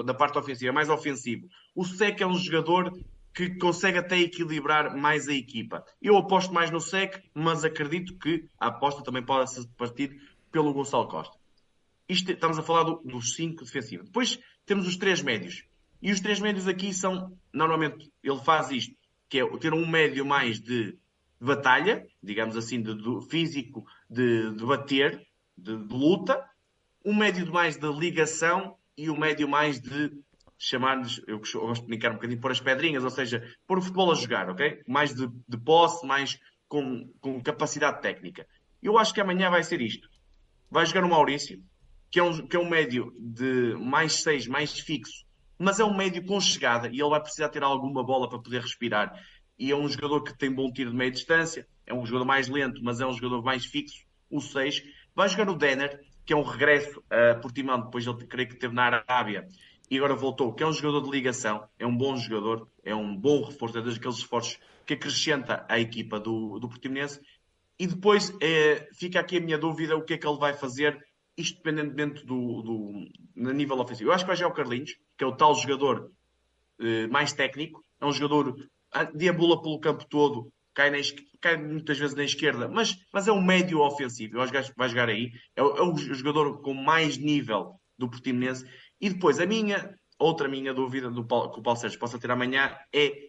da parte ofensiva, é mais ofensivo. O Seco é um jogador que consegue até equilibrar mais a equipa. Eu aposto mais no Sec, mas acredito que a aposta também pode ser partir pelo Gonçalo Costa. Isto, estamos a falar do, dos cinco defensivos. Depois temos os três médios. E os três médios aqui são, normalmente, ele faz isto, que é ter um médio mais de, batalha, digamos assim, de, de físico, de, de bater, de, luta, um médio mais de ligação e um médio mais de chamar-lhes, eu gosto de brincar um bocadinho, pôr as pedrinhas, ou seja, pôr o futebol a jogar, ok? Mais de, de posse, mais com, com capacidade técnica. Eu acho que amanhã vai ser isto. Vai jogar o Maurício, que é um, que é um médio de mais 6, mais fixo, mas é um médio com chegada e ele vai precisar ter alguma bola para poder respirar. E é um jogador que tem bom tiro de meia distância, é um jogador mais lento, mas é um jogador mais fixo, o 6. Vai jogar o Denner, que é um regresso a Portimão, depois ele creio que esteve na Arábia e agora voltou, que é um jogador de ligação, é um bom jogador, é um bom reforço, é daqueles esforços que acrescenta a equipa do, do Portimonense. E depois é, fica aqui a minha dúvida, o que é que ele vai fazer isto dependentemente do, do no nível ofensivo. Eu acho que vai jogar o Carlinhos, que é o tal jogador eh, mais técnico, é um jogador ah, deambula pelo campo todo, cai, na, cai muitas vezes na esquerda, mas, mas é um médio ofensivo. Eu acho que vai jogar aí. É, é o jogador com mais nível do Portimonense. E depois, a minha, outra minha dúvida do Paulo, que o Paulo Sérgio possa ter amanhã é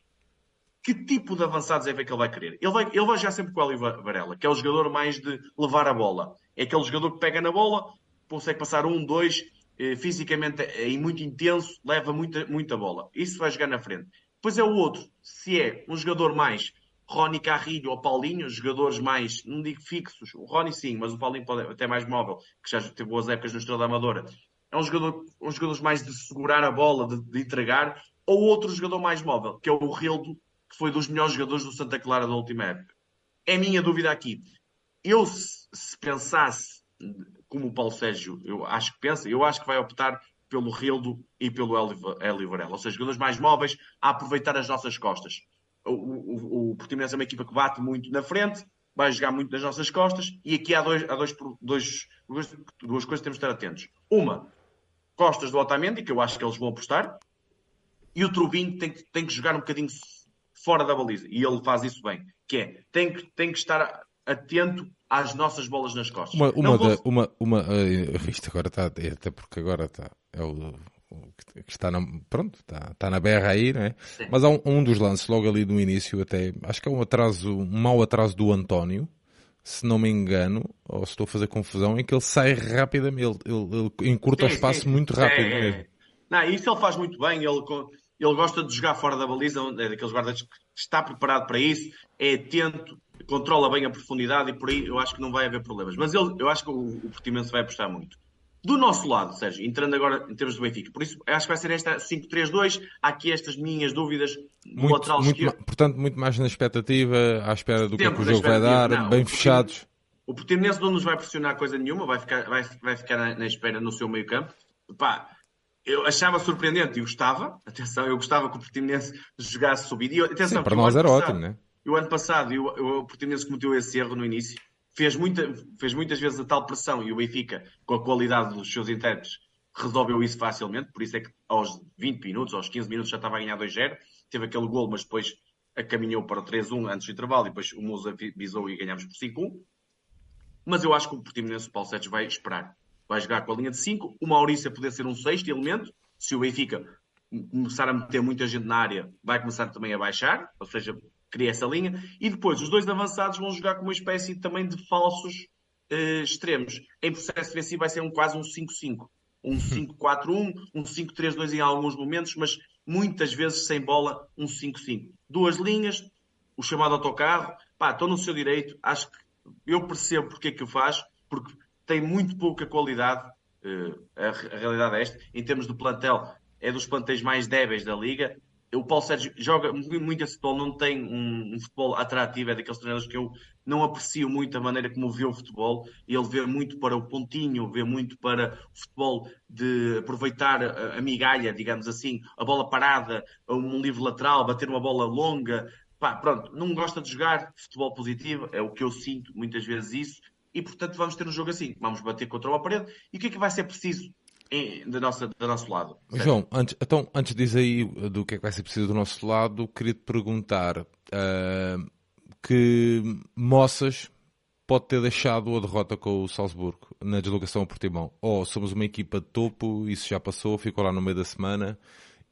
que tipo de avançados é que ele vai querer? Ele vai, ele vai jogar sempre com o Eli Varela, que é o jogador mais de levar a bola. É aquele jogador que pega na bola, consegue passar um, dois, eh, fisicamente é muito intenso, leva muita, muita bola. Isso vai jogar na frente. Depois é o outro, se é um jogador mais Rony Carrilho ou Paulinho, jogadores mais, não digo fixos, o Rony sim, mas o Paulinho pode até mais móvel, que já teve boas épocas no Estrela Amadora. É um jogador, um jogador mais de segurar a bola, de, de entregar, ou outro jogador mais móvel, que é o Rildo, que foi dos melhores jogadores do Santa Clara da última época. É a minha dúvida aqui eu, se, se pensasse como o Paulo Sérgio, eu acho que pensa, eu acho que vai optar pelo Rildo e pelo Varela. Ou seja, jogadores mais móveis a aproveitar as nossas costas. O, o, o Portimonense é uma equipa que bate muito na frente, vai jogar muito nas nossas costas, e aqui há, dois, há dois, dois, duas, duas coisas que temos de estar atentos. Uma, costas do Otamendi, que eu acho que eles vão apostar, e o Trubinho tem, tem que jogar um bocadinho fora da baliza, e ele faz isso bem, que é, tem que, tem que estar atento às nossas bolas nas costas. Uma, uma, vou... da, uma, uma uh, isto agora está, é até porque agora está, é o, o que está na, pronto, está, está na berra aí, não é? Sim. Mas há um, um, dos lances logo ali no início, até, acho que é um atraso, um mau atraso do António, se não me engano, ou se estou a fazer confusão, em que ele sai rapidamente, ele, ele, ele encurta sim, o espaço sim, muito rápido é, mesmo. Não, isso ele faz muito bem, ele ele gosta de jogar fora da baliza, é daqueles guardas que está preparado para isso, é atento, controla bem a profundidade e por aí eu acho que não vai haver problemas. Mas ele, eu acho que o, o Portimonense vai apostar muito. Do nosso lado, Sérgio, entrando agora em termos do Benfica, por isso acho que vai ser esta 5-3-2. Há aqui estas minhas dúvidas no muito, lateral muito esquerdo. Portanto, muito mais na expectativa, à espera do que, é que o jogo vai dar, não, bem fechados. O Portimonense não nos vai pressionar coisa nenhuma, vai ficar, vai, vai ficar na, na espera no seu meio campo. Pá, eu achava surpreendente e gostava, atenção, eu gostava que o Portimonense jogasse subido. E, atenção, Sim, para nós era passado, ótimo, né? o ano passado eu, eu, o Portimonense cometeu esse erro no início, fez, muita, fez muitas vezes a tal pressão e o Benfica, com a qualidade dos seus intérpretes, resolveu isso facilmente, por isso é que aos 20 minutos, aos 15 minutos já estava a ganhar 2-0, teve aquele gol, mas depois caminhou para o 3-1 antes do intervalo e depois o Musa visou e ganhámos por 5-1. Mas eu acho que o Portimonense, o Paulo Sérgio, vai esperar. Vai jogar com a linha de 5, o Maurício poder ser um sexto elemento, se o Benfica começar a meter muita gente na área, vai começar também a baixar, ou seja, cria essa linha, e depois os dois avançados vão jogar com uma espécie também de falsos uh, extremos. Em processo defensivo vai ser um, quase um 5-5, um 5-4-1, um 5-3-2 em alguns momentos, mas muitas vezes sem bola, um 5-5. Duas linhas, o chamado autocarro, pá, estou no seu direito, acho que eu percebo porque é que o faz, porque tem muito pouca qualidade, uh, a, a realidade é esta, em termos de plantel, é dos plantéis mais débeis da liga, o Paulo Sérgio joga muito esse futebol, não tem um, um, futebol atrativo, é daqueles treinadores que eu não aprecio muito a maneira como vê o futebol. Ele vê muito para o pontinho, vê muito para o futebol de aproveitar a, a migalha, digamos assim, a bola parada, um livre lateral, bater uma bola longa. Pá, pronto, não gosta de jogar futebol positivo, é o que eu sinto muitas vezes isso, e portanto vamos ter um jogo assim, vamos bater contra uma parede. E o que é que vai ser preciso da nossa, do nosso lado. Certo? João, antes, então, antes de dizer aí do que é que vai ser preciso do nosso lado, queria-te perguntar uh, que moças pode ter deixado a derrota com o Salzburgo na deslocação ao Portimão? Ou somos uma equipa de topo, isso já passou, ficou lá no meio da semana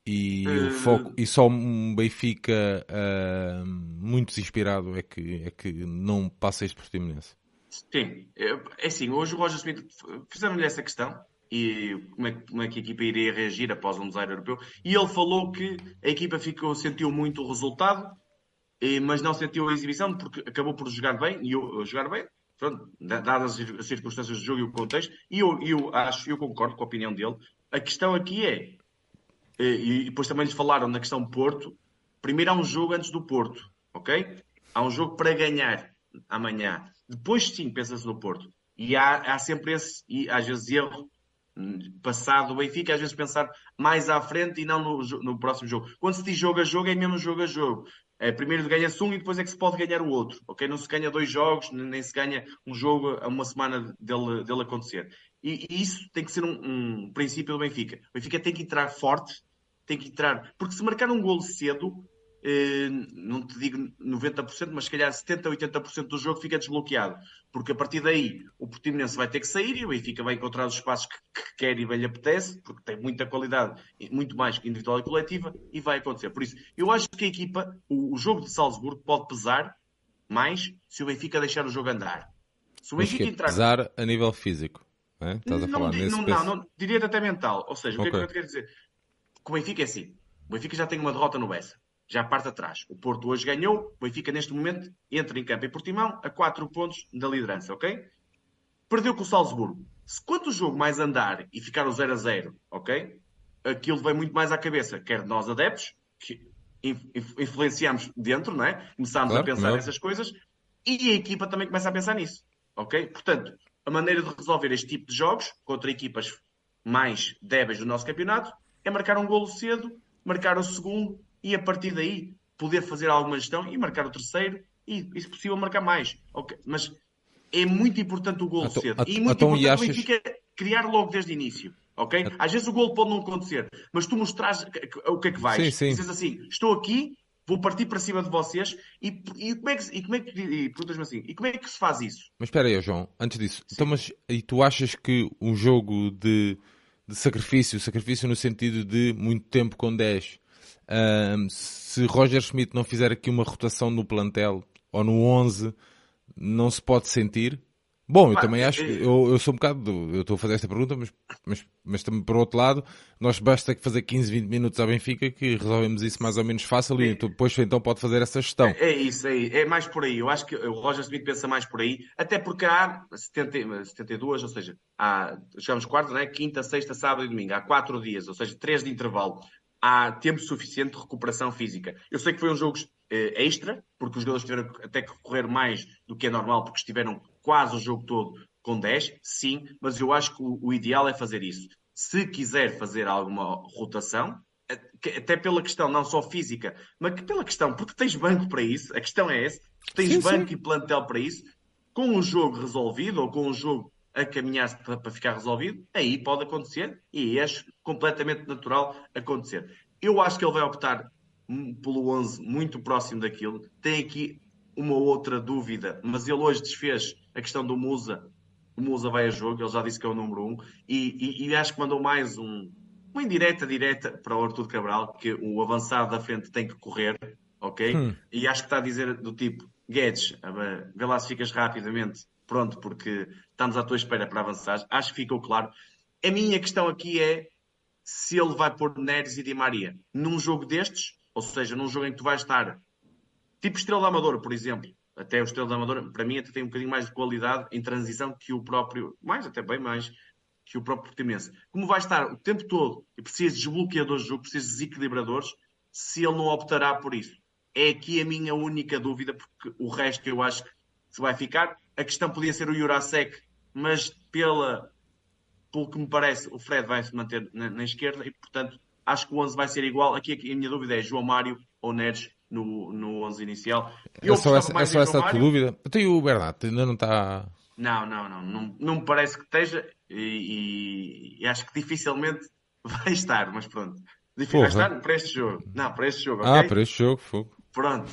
e, uh... o foco, e só um Benfica uh, muito desinspirado é que, é que não passa este Portimonense? Sim, é, é assim, hoje o Roger Smith fizeram-lhe essa questão e como é, como é, que a equipa iria reagir após um desaire europeu. E ele falou que a equipa ficou, sentiu muito o resultado, mas não sentiu a exibição porque acabou por jogar bem, e eu, jogar bem, pronto, dadas as circunstâncias do jogo e o contexto, e eu, eu acho, eu concordo com a opinião dele. A questão aqui é, e depois também lhes falaram na questão Porto, primeiro há um jogo antes do Porto, ok? Há um jogo para ganhar amanhã. Depois sim pensa-se no Porto. E há, há sempre esse, e às vezes erro passado o Benfica, às vezes pensar mais à frente e não no, no próximo jogo. Quando se diz jogo a jogo, é mesmo jogo a jogo. É, primeiro ganha-se um e depois é que se pode ganhar o outro. ok? Não se ganha dois jogos, nem se ganha um jogo a uma semana dele, dele acontecer. E, e isso tem que ser um, um, princípio do Benfica. O Benfica tem que entrar forte, tem que entrar. Porque se marcar um golo cedo, não te digo 90%, mas se calhar 70%, 80% do jogo fica desbloqueado. Porque a partir daí o Portimonense vai ter que sair e o Benfica vai encontrar os espaços que, que quer e bem lhe apetece, porque tem muita qualidade, muito mais que individual e coletiva, e vai acontecer. Por isso, eu acho que a equipa, o, o jogo de Salzburgo pode pesar mais se o Benfica deixar o jogo andar. Se o Benfica entrar... pesar a nível físico. É? Estás a falar não, nesse não, não, não, diria até mental. Ou seja, okay. o que é que eu quero dizer? Que o Benfica é assim. O Benfica já tem uma derrota no Bessa já parte atrás. O Porto hoje ganhou, o Benfica neste momento entra em campo em Portimão a 4 pontos da liderança, ok? Perdeu com o Salzburgo. Se quanto o jogo mais andar e ficar o 0 a 0, ok? Aquilo vem muito mais à cabeça, quer nós adeptos, que influenciamos dentro, não é? Começámos claro, a pensar não. nessas coisas e a equipa também começa a pensar nisso, ok? Portanto, a maneira de resolver este tipo de jogos contra equipas mais débeis do nosso campeonato é marcar um golo cedo, marcar o segundo e a partir daí poder fazer alguma gestão e marcar o terceiro e, e se possível, marcar mais. Okay. Mas é muito importante o gol então, cedo. E muito então, importante achas... o Benfica criar logo desde o início. Ok? Às vezes o gol pode não acontecer, mas tu mostras o que é que vais. Sim, sim. Dizes assim: estou aqui, vou partir para cima de vocês e, e como é que, e como é que e, assim, e como é que se faz isso? Mas espera aí, João, antes disso, então, mas e tu achas que um jogo de, de sacrifício, sacrifício no sentido de muito tempo com 10, Uh, se Roger Schmidt não fizer aqui uma rotação no plantel ou no 11, não se pode sentir Bom, eu também acho que eu, eu sou um bocado. Eu estou a fazer esta pergunta, mas, mas, mas também por outro lado, nós basta fazer 15, 20 minutos à Benfica que resolvemos isso mais ou menos fácil e depois então pode fazer essa gestão. É, é isso aí, é mais por aí. Eu acho que o Roger Smith pensa mais por aí, até porque há 70, 72, ou seja, há, chegamos quarta, né? quinta, sexta, sábado e domingo, há quatro dias, ou seja, três de intervalo. Há tempo suficiente de recuperação física. Eu sei que foi um jogo eh, extra, porque os jogadores tiveram até que correr mais do que é normal, porque estiveram quase o jogo todo com 10, sim, mas eu acho que o, o ideal é fazer isso. Se quiser fazer alguma rotação, até pela questão não só física, mas pela questão, porque tens banco para isso, a questão é essa, tens sim, banco sim. e plantel para isso, com o jogo resolvido ou com o jogo a caminhar para, para ficar resolvido, aí pode acontecer e é completamente natural acontecer. Eu acho que ele vai optar pelo 11 muito próximo daquilo. Tem aqui uma outra dúvida, mas ele hoje desfez a questão do Musa. O Musa vai a jogo, ele já disse que é o número 1 um, e, e, e acho que mandou mais um, uma indireta direta para o Artur Cabral, que o avançado da frente tem que correr, ok? Hum. E acho que está a dizer do tipo, Guedes, vê lá se ficas rapidamente pronto, porque estamos à tua espera para avançar. Acho que ficou claro. A minha questão aqui é se ele vai pôr Neres e Di Maria num jogo destes ou seja, num jogo em que tu vais estar tipo Estrela Amadora, por exemplo. Até o Estrela Amadora, para mim, até tem um bocadinho mais de qualidade em transição que o próprio, mais, até bem mais, que o próprio Portimonense. Como vai estar o tempo todo e precisa de desbloqueadores de jogo, precisa de desequilibradores, se ele não optará por isso. É aqui a minha única dúvida, porque o resto eu acho que se vai ficar. A questão podia ser o Jurasek, mas pela, pelo que me parece, o Fred vai se manter na, na esquerda e, portanto, Acho que o 11 vai ser igual. Aqui a minha dúvida é João Mário ou Neres no, no 11 inicial. Eu é só essa, é só essa dúvida? Tem o Bernardo, ainda não está. Não, não, não, não. Não me parece que esteja e, e acho que dificilmente vai estar, mas pronto. Difícil vai estar para este jogo. Não, para este jogo. Ah, para este jogo, fogo. Pronto.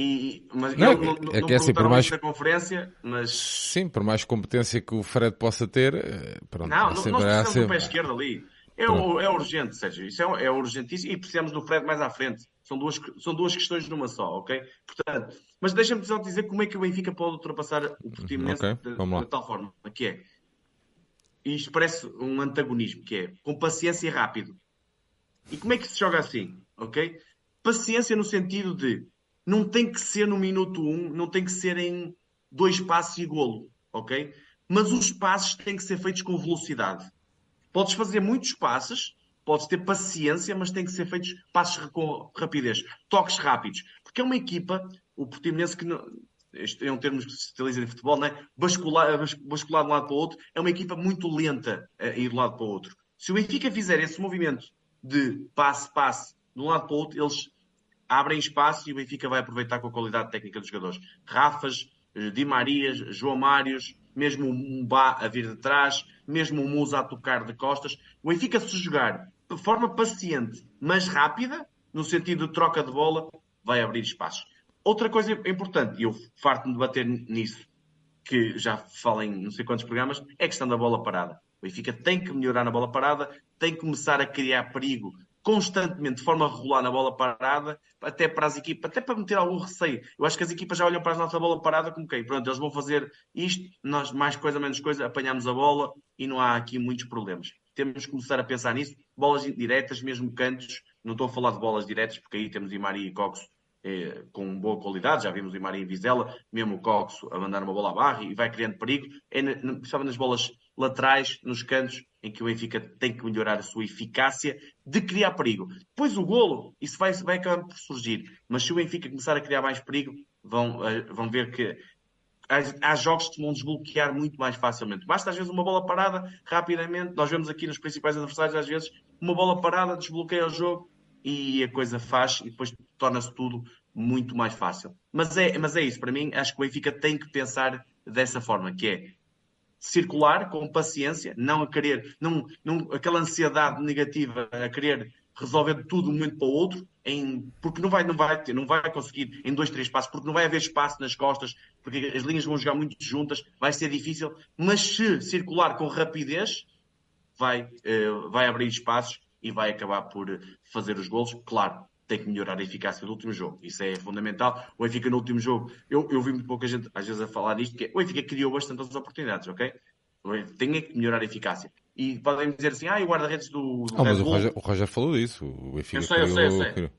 E, mas não, não, não, é que é assim, por mais conferência, mas sim, por mais competência que o Fred possa ter, eh, pronto, não, nós precisamos sempre... do pé esquerdo ali. É, o, é urgente, Sérgio. Isso é, é urgentíssimo e precisamos do Fred mais à frente. São duas, são duas questões numa só, ok? Portanto, mas deixa-me só dizer como é que o Benfica pode ultrapassar o Portimonense okay, de, de, tal forma, que é isto parece um antagonismo, que é com paciência e rápido. E como é que se joga assim, ok? Paciência no sentido de não tem que ser no minuto um, não tem que ser em dois passos e golo, ok? Mas os passos têm que ser feitos com velocidade. Podes fazer muitos passos, podes ter paciência, mas tem que ser feitos passos com rapidez, toques rápidos. Porque é uma equipa, o Portimonense que não, este é um termo utiliza em futebol, né? bascular, bascular de um lado para o outro, é uma equipa muito lenta a ir de um lado para o outro. Se o Benfica fizer esse movimento de passe, passe, de um lado para o outro, eles abrem espaço e o Benfica vai aproveitar com a qualidade técnica dos jogadores. Rafas, eh, Di Marias, João Mários, mesmo o Mbá a vir de trás, mesmo o Musa a tocar de costas. O Benfica, se jogar de forma paciente, mas rápida, no sentido de troca de bola, vai abrir espaços. Outra coisa importante, e eu farto-me de bater nisso, que já falo em não sei quantos programas, é a questão da bola parada. O Benfica tem que melhorar na bola parada, tem que começar a criar perigo constantemente, de forma regular, na bola parada, até para as equipas, até para meter algum receio. Eu acho que as equipas já olham para a nossa bola parada como quem? Pronto, eles vão fazer isto, nós mais coisa, menos coisa, apanhamos a bola e não há aqui muitos problemas. Temos que começar a pensar nisso. Bolas diretas, mesmo cantos, não estou a falar de bolas diretas, porque aí temos Imari e Coxo eh, com boa qualidade, já vimos Imari e Vizela, mesmo o Coxo a mandar uma bola à barra e vai criando perigo, é, principalmente nas bolas laterais, nos cantos, em que o Benfica tem que melhorar a sua eficácia de criar perigo. Depois o golo, isso vai, vai acabar por surgir. Mas se o Benfica começar a criar mais perigo, vão, uh, vão ver que há, jogos que vão desbloquear muito mais facilmente. Basta às vezes uma bola parada, rapidamente. Nós vemos aqui nos principais adversários, às vezes, uma bola parada desbloqueia o jogo e a coisa faz e depois torna-se tudo muito mais fácil. Mas é, mas é isso, para mim, acho que o Benfica tem que pensar dessa forma, que é circular com paciência, não a querer, não, não, aquela ansiedade negativa a querer resolver tudo de um momento para o outro, em, porque não vai, não, vai ter, não vai conseguir em dois, três passos, porque não vai haver espaço nas costas, porque as linhas vão jogar muito juntas, vai ser difícil, mas se circular com rapidez, vai, uh, vai abrir espaços e vai acabar por fazer os golos. Claro, tem que melhorar a eficácia do último jogo. Isso é fundamental. O Benfica no último jogo, eu, eu vi muito pouca gente às vezes a falar disto, que é, o Benfica criou bastantes oportunidades, ok? Tem que melhorar a eficácia. E podem dizer assim, ah, e o guarda-redes do, do oh, mas o Roger, o Roger, falou disso. O Benfica eu sei, criou, eu sei, eu sei.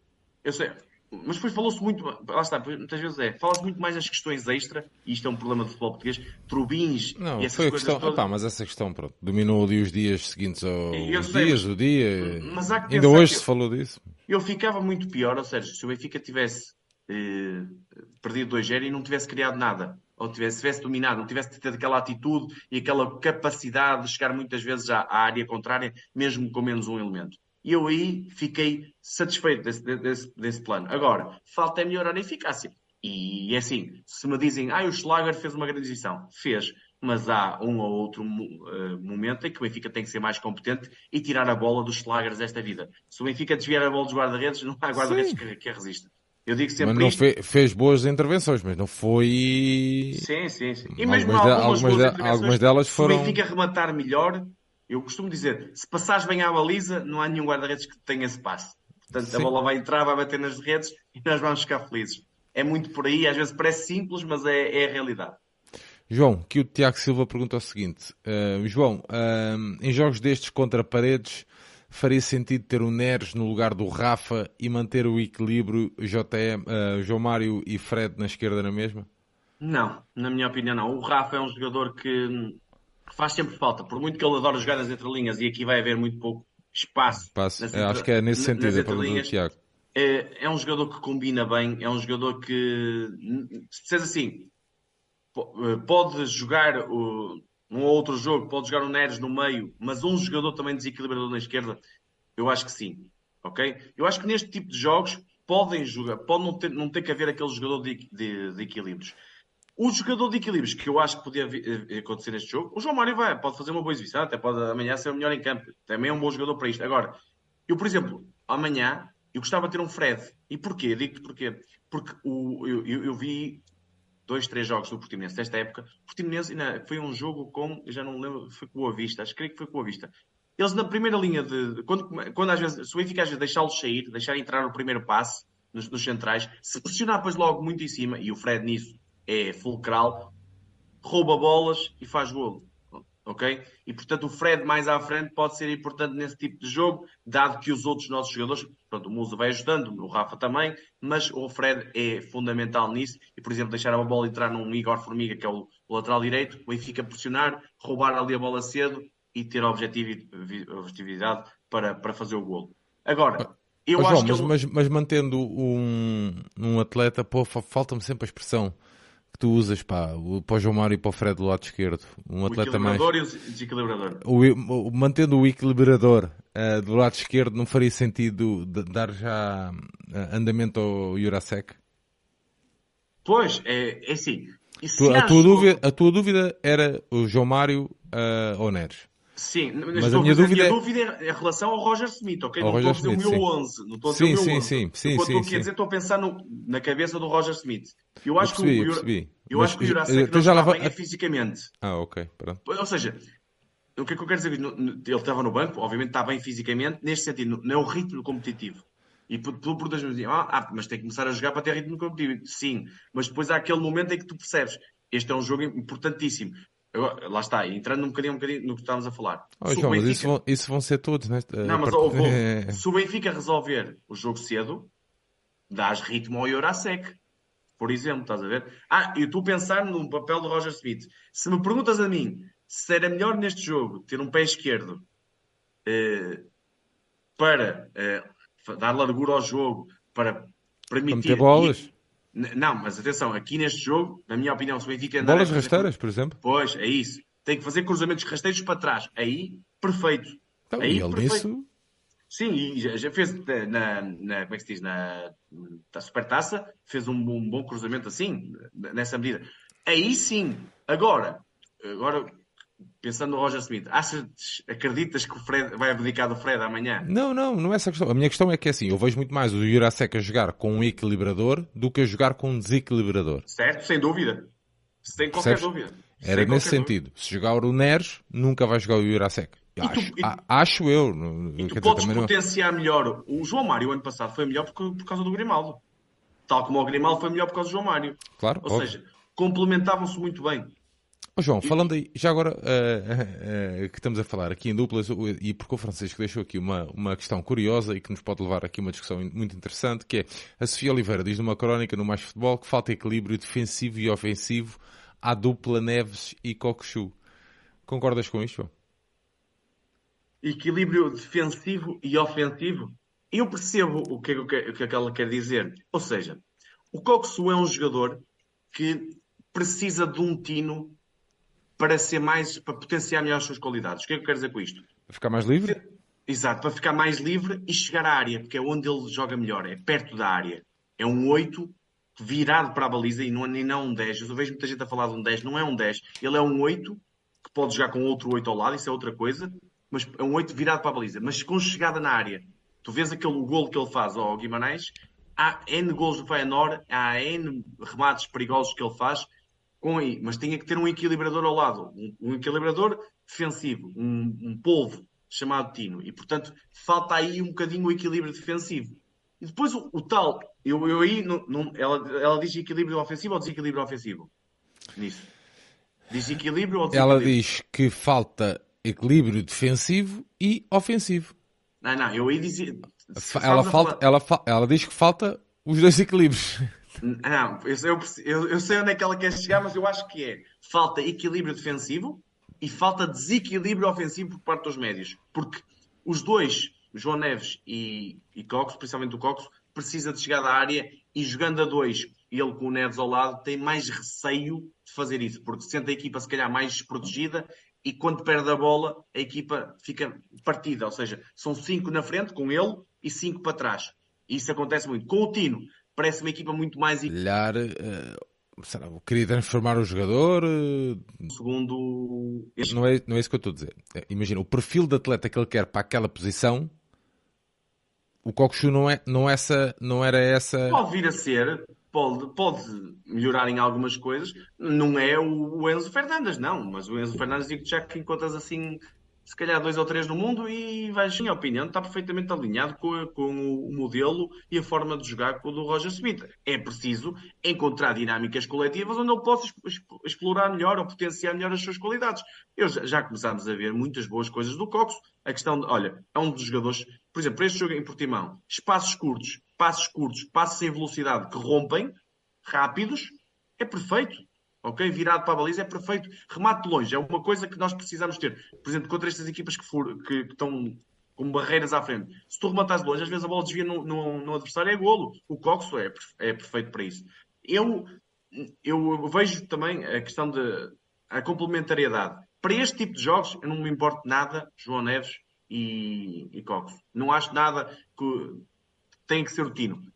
Eu sei. Mas depois falou-se muito, lá está, muitas vezes é, fala-se muito mais das questões extra, e isto é um problema do futebol português, trubins não, e essas foi a coisas questão, todas. Opa, mas essa questão, pronto, dominou ali os dias seguintes ao os sei, dias, mas- o dia. mas Ainda hoje que- se falou disso. Eu ficava muito pior, ou seja, se o Benfica tivesse eh, perdido 2-0 e não tivesse criado nada, ou tivesse, tivesse dominado, não tivesse tido aquela atitude e aquela capacidade de chegar muitas vezes à, à área contrária, mesmo com menos um elemento. E eu aí fiquei satisfeito desse, desse, desse plano. Agora, falta é melhorar a eficácia. E é assim, se me dizem, ah, o Schlager fez uma grande exibição, fez, mas há um ou outro eh, momento em que o Benfica tem que ser mais competente e tirar a bola dos Schlagers desta vida. Se o Benfica desviar a bola dos guarda-redes, não há guarda-redes que, que a resista. Eu digo sempre Mas não isto. fe- fez boas intervenções, mas não foi. Sim, sim, sim. E Algumas mesmo de- algumas, algumas de- algumas delas se foram- o Benfica rematar melhor, eu costumo dizer, se passares bem à baliza, não há nenhum guarda-redes que tenha esse passe. Portanto, a Sim. bola vai entrar, vai bater nas redes e nós vamos ficar felizes. É muito por aí, às vezes parece simples, mas é, é a realidade. João, que o Tiago Silva pergunta o seguinte: ah, João, ah, em jogos destes contra paredes, faria sentido ter o Neres no lugar do Rafa e manter o equilíbrio JM, ah, João Mário e Fred na esquerda na mesma? Não, na minha opinião não. O Rafa é um jogador que faz sempre falta. Por muito que ele adore jogar nas entrelinhas, e aqui vai haver muito pouco espaço. Nas É, acho entre- que é nesse sentido a pergunta do. Tiago. É, é um jogador que combina bem, é um jogador que, se disseres assim, eh, pode jogar o- um ou outro jogo, pode jogar o Neres no meio, mas um jogador também desequilibrador na esquerda, eu acho que sim, ok? Eu acho que neste tipo de jogos podem jogar, pode não ter, não ter que haver aquele jogador de, de, de equilíbrios. O jogador de equilíbrios que eu acho que podia eh, acontecer neste jogo, o João Mário vai, pode fazer uma boa exibição, até pode amanhã ser o melhor em campo. Também é um bom jogador para isto. Agora, eu, por exemplo, amanhã eu gostava de ter um Fred. E porquê? Digo-te porquê. Porque o, eu, eu, eu vi dois, três jogos do Portimonense desta época. O Portimonense ainda foi um jogo com, já não lembro, foi com o Avista, acho que creio que foi com o Avista. Eles na primeira linha de. de- quando, quando às vezes, se o Benfica às vezes deixá-los sair, deixar entrar o primeiro passe nos, nos centrais, se pressionar depois logo muito em cima, e o Fred nisso é fulcral, rouba bolas e faz golo. Ok? E portanto o Fred mais à frente pode ser importante nesse tipo de jogo, dado que os outros nossos jogadores, pronto, o Musa vai ajudando, o Rafa também, mas o Fred é fundamental nisso. E por exemplo, deixar a bola entrar num Igor Formiga, que é o, o lateral direito, o Benfica pressionar, roubar ali a bola cedo e ter objetivi- vi- objetividade para, para fazer o golo. Agora, eu Ó, acho que mas, ele- mas, mas mantendo um, um atleta, pô, fa- falta-me sempre a expressão que tu usas pá, para o João Mário e para o Fred do lado esquerdo. Um o atleta mais. e o desequilibrador. O, o- mantendo o equilibrador eh, do lado esquerdo, não faria sentido dar já eh, andamento ao Jurasek? Pois, é, é assim. Tu- a, tua dúvida, a tua dúvida era o João Mário eh, ou Neres? Sim, mas, a minha dúvida é- dúvida é em relação ao Roger Smith, ok? Ao não Roger estou a dizer Smith, o meu sim. 11. Não estou a dizer Sim, o meu sim, 11. sim, sim, sim, estou sim. a dizer, estou a pensar no- na cabeça do Roger Smith. Eu acho percebi, que o, eu percebi. eu Mas, acho que o eh, não já lá bem vai- fisicamente. Ah, ok, pronto. Ou seja, o que é que eu quero dizer? Ele estava no banco, obviamente está bem fisicamente, neste sentido, não é o ritmo competitivo. E por, por, por dois diziam, ah, mas tem que começar a jogar para ter ritmo competitivo. Sim, mas depois há aquele momento em que tu percebes, este é um jogo importantíssimo. Lá está, entrando um bocadinho, um bocadinho no que estávamos a falar. Oh, João, Benfica- isso vão, isso vão ser todos, né? não, mas part- vou- É. se o Benfica resolver o jogo cedo, dás ritmo ao Eurasec. Por exemplo, estás a ver? Ah, eu estou a pensar no papel do Roger Smith. Se me perguntas a mim se era melhor neste jogo ter um pé esquerdo eh, para eh, dar largura ao jogo, para Para permitir. meter bolas? Não, mas atenção, aqui neste jogo, na minha opinião, se o Benfica andar Bolas rasteiras, por exemplo? Pois, é isso. Tem que fazer cruzamentos rasteiros para trás. Aí, perfeito. Então, Aí, e ele perfeito. nisso. Sim, e já, fez eh, na, na- como é que se diz, na, na supertaça, fez um, bom- um bom cruzamento assim, nessa medida. Aí sim, agora, agora pensando no Roger Smith, achas, acreditas que o Fred vai abdicar do Fred amanhã? Não, não, não é essa a questão. A minha questão é que é assim, eu vejo muito mais o Jurasek a jogar com um equilibrador do que a jogar com um desequilibrador. Certo? Sem Sem qualquer Percebes? dúvida. Era Sem nesse qualquer sentido. Se jogar o Neres, nunca vai jogar o Jurasek. Acho, tu, acho, eu. E tu podes dizer, potenciar não... melhor. O João Mário, ano passado, foi melhor por, por causa do Grimaldo. Tal como o Grimaldo foi melhor por causa do João Mário. Claro. Ou óbvio. seja, complementavam-se muito bem. Oh, João, falando aí, já agora uh, uh, que estamos a falar aqui em duplas, e porque o Francisco deixou aqui uma, uma questão curiosa e que nos pode levar aqui a uma discussão muito interessante, que é a Sofia Oliveira diz numa crónica no Mais Futebol que falta equilíbrio defensivo e ofensivo à dupla Neves e Cocochu. Concordas com isto, João? Equilíbrio defensivo e ofensivo? Eu percebo o que, é o que, é que ela quer dizer. Ou seja, o Cocosu é um jogador que precisa de um tino para ser mais, para potenciar melhor as suas qualidades. O que é que eu quero dizer com isto? Para ficar mais livre? Exato, para ficar mais livre e chegar à área, porque é onde ele joga melhor, é perto da área. É um 8 virado para a baliza e não, e não um 10. Eu vejo muita gente a falar de um 10, não é um 10. Ele é um 8 que pode jogar com outro 8 ao lado, isso é outra coisa, mas é um 8 virado para a baliza, mas com chegada na área. Tu vês aquele golo que ele faz ao Guimarães, há N gols do Feyenoord, há N remates perigosos que ele faz, com aí, mas tinha que ter um equilibrador ao lado, um, um equilibrador defensivo, um, um polvo chamado Tino, e portanto falta aí um bocadinho o equilíbrio defensivo. E depois o, o tal, eu, eu aí, não, não, ela, ela diz equilíbrio ofensivo ou desequilíbrio ofensivo? Nisso. Diz equilíbrio ou desequilíbrio? Ela diz que falta equilíbrio defensivo e ofensivo. Não, não, eu aí dizia. Ela, falta, ela, ela diz que falta os dois equilíbrios. Não, eu, eu, eu, sei onde é que ela quer chegar, mas eu acho que é falta equilíbrio defensivo e falta desequilíbrio ofensivo por parte dos médios. Porque os dois, João Neves e, e Cox, principalmente o Cox, precisa de chegar à área e jogando a dois, ele com o Neves ao lado, tem mais receio de fazer isso, porque sente a equipa se calhar mais desprotegida e quando perde a bola, a equipa fica partida. Ou seja, são cinco na frente com ele e cinco para trás. Isso acontece muito. Com o Tino, parece uma equipa muito mais. Calhar, uh, será, queria transformar o jogador. Uh... Segundo. Não é, não é isso que eu estou a dizer. Eh, imagina, o perfil de atleta que ele quer para aquela posição. O Kokushu não, é, não, é essa, não era essa. Pode vir a ser, pode, pode melhorar em algumas coisas. Não é o, o Enzo Fernandes, não. Mas o Enzo Fernandes, digo já que encontras assim se calhar dois ou três no mundo e vais, minha opinião, está perfeitamente alinhado com, com, o modelo e a forma de jogar com o do Roger Smith. É preciso encontrar dinâmicas coletivas onde ele possa explorar melhor ou potenciar melhor as suas qualidades. Eu, já começámos a ver muitas boas coisas do Cox. A questão de, olha, é um dos jogadores, por exemplo, este jogo em Portimão, espaços curtos, passos curtos, passos em velocidade que rompem, rápidos, é perfeito ok? Virado para a baliza é perfeito. Remate longe é uma coisa que nós precisamos ter. Por exemplo, contra estas equipas que, for, que, que estão com barreiras à frente. Se tu rematas de longe, às vezes a bola desvia no, no, no adversário, é golo. O Coxo é, é perfeito para isso. Eu, eu vejo também a questão de a complementariedade. Para este tipo de jogos, eu não me importo nada, João Neves e, e Coxo. Não acho nada que tem que ser o Tino.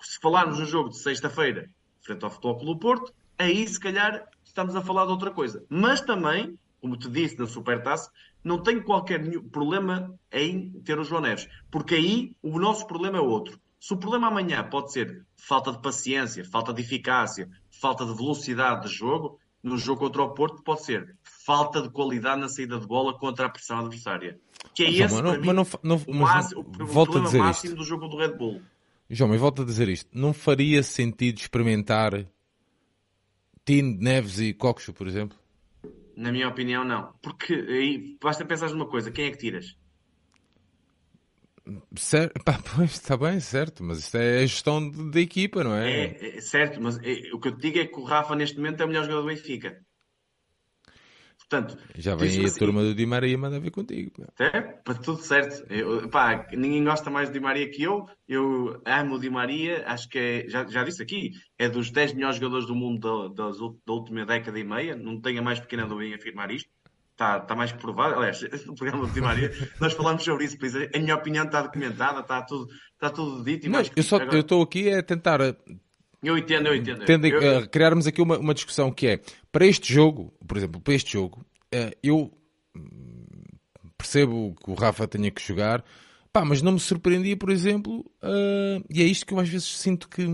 Se falarmos no jogo de sexta-feira, frente ao Futebol Clube Porto, aí se calhar estamos a falar de outra coisa. Mas também, como te disse na Supertaça, não tenho qualquer problema em ter o João Neves, porque aí o nosso problema é outro. Se o problema amanhã pode ser falta de paciência, falta de eficácia, falta de velocidade de jogo, no jogo contra o Porto pode ser falta de qualidade na saída de bola contra a pressão adversária. Que é esse, não, mim, não, não, o, máximo, o problema máximo isto. do jogo do Red Bull. João, mas volto a dizer isto. Não faria sentido experimentar Tino, Neves e Coxo, por exemplo? Na minha opinião, não. Porque aí basta pensar numa coisa: quem é que tiras? Pá, pois está bem, certo, mas isto é a gestão da equipa, não é? É, é certo, mas é, o que eu te digo é que o Rafa neste momento é o melhor jogador do Benfica. Portanto, já vem aí a assim, turma do Di Maria manda ver contigo. É, para tudo certo. Eu, pá, ninguém gosta mais do Di Maria que eu. Eu amo o Di Maria, acho que é, já, já disse aqui, é dos 10 melhores jogadores do mundo da, da, da última década e meia. Não tenho a mais pequena dúvida em afirmar isto. Está, está mais provado. Aliás, no programa do Di Maria, nós falamos sobre isso, por isso, a minha opinião está documentada, está tudo, está tudo dito. Não, eu só Agora... eu estou aqui a tentar eu entendo, eu entendo. Tendo, eu... Uh, criarmos aqui uma, uma discussão que é, para este jogo, por exemplo, para este jogo, uh, eu percebo que o Rafa tenha que jogar, pá, mas não me surpreendia, por exemplo, uh, e é isto que eu às vezes sinto que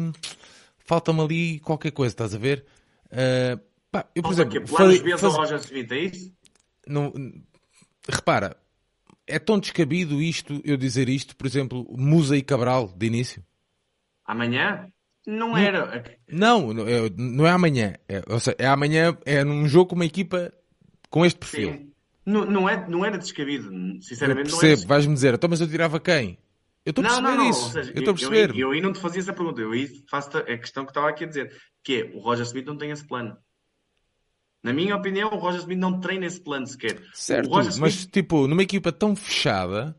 falta-me ali qualquer coisa, estás a ver? Uh, pá, eu, por exemplo, faria, faz... vezes ao Roger Smith, é isso? Não, repara, é tão descabido isto, eu dizer isto, por exemplo, Musa e Cabral, de início? Amanhã? Não era. Não, não é, não é amanhã. É, ou seja, é amanhã, é num jogo com uma equipa com este perfil. Sim. Não, não, é, não era descabido, sinceramente. Eu percebo, não vais-me dizer, então, mas eu tirava quem? Eu estou a perceber não, não, isso. Seja, eu estou a perceber. Eu, eu, aí não te fazia essa pergunta, eu aí faço a questão que estava aqui a dizer, que é o Roger Smith não tem esse plano. Na minha opinião, o Roger Smith não treina esse plano sequer. Certo, Smith... mas tipo, numa equipa tão fechada,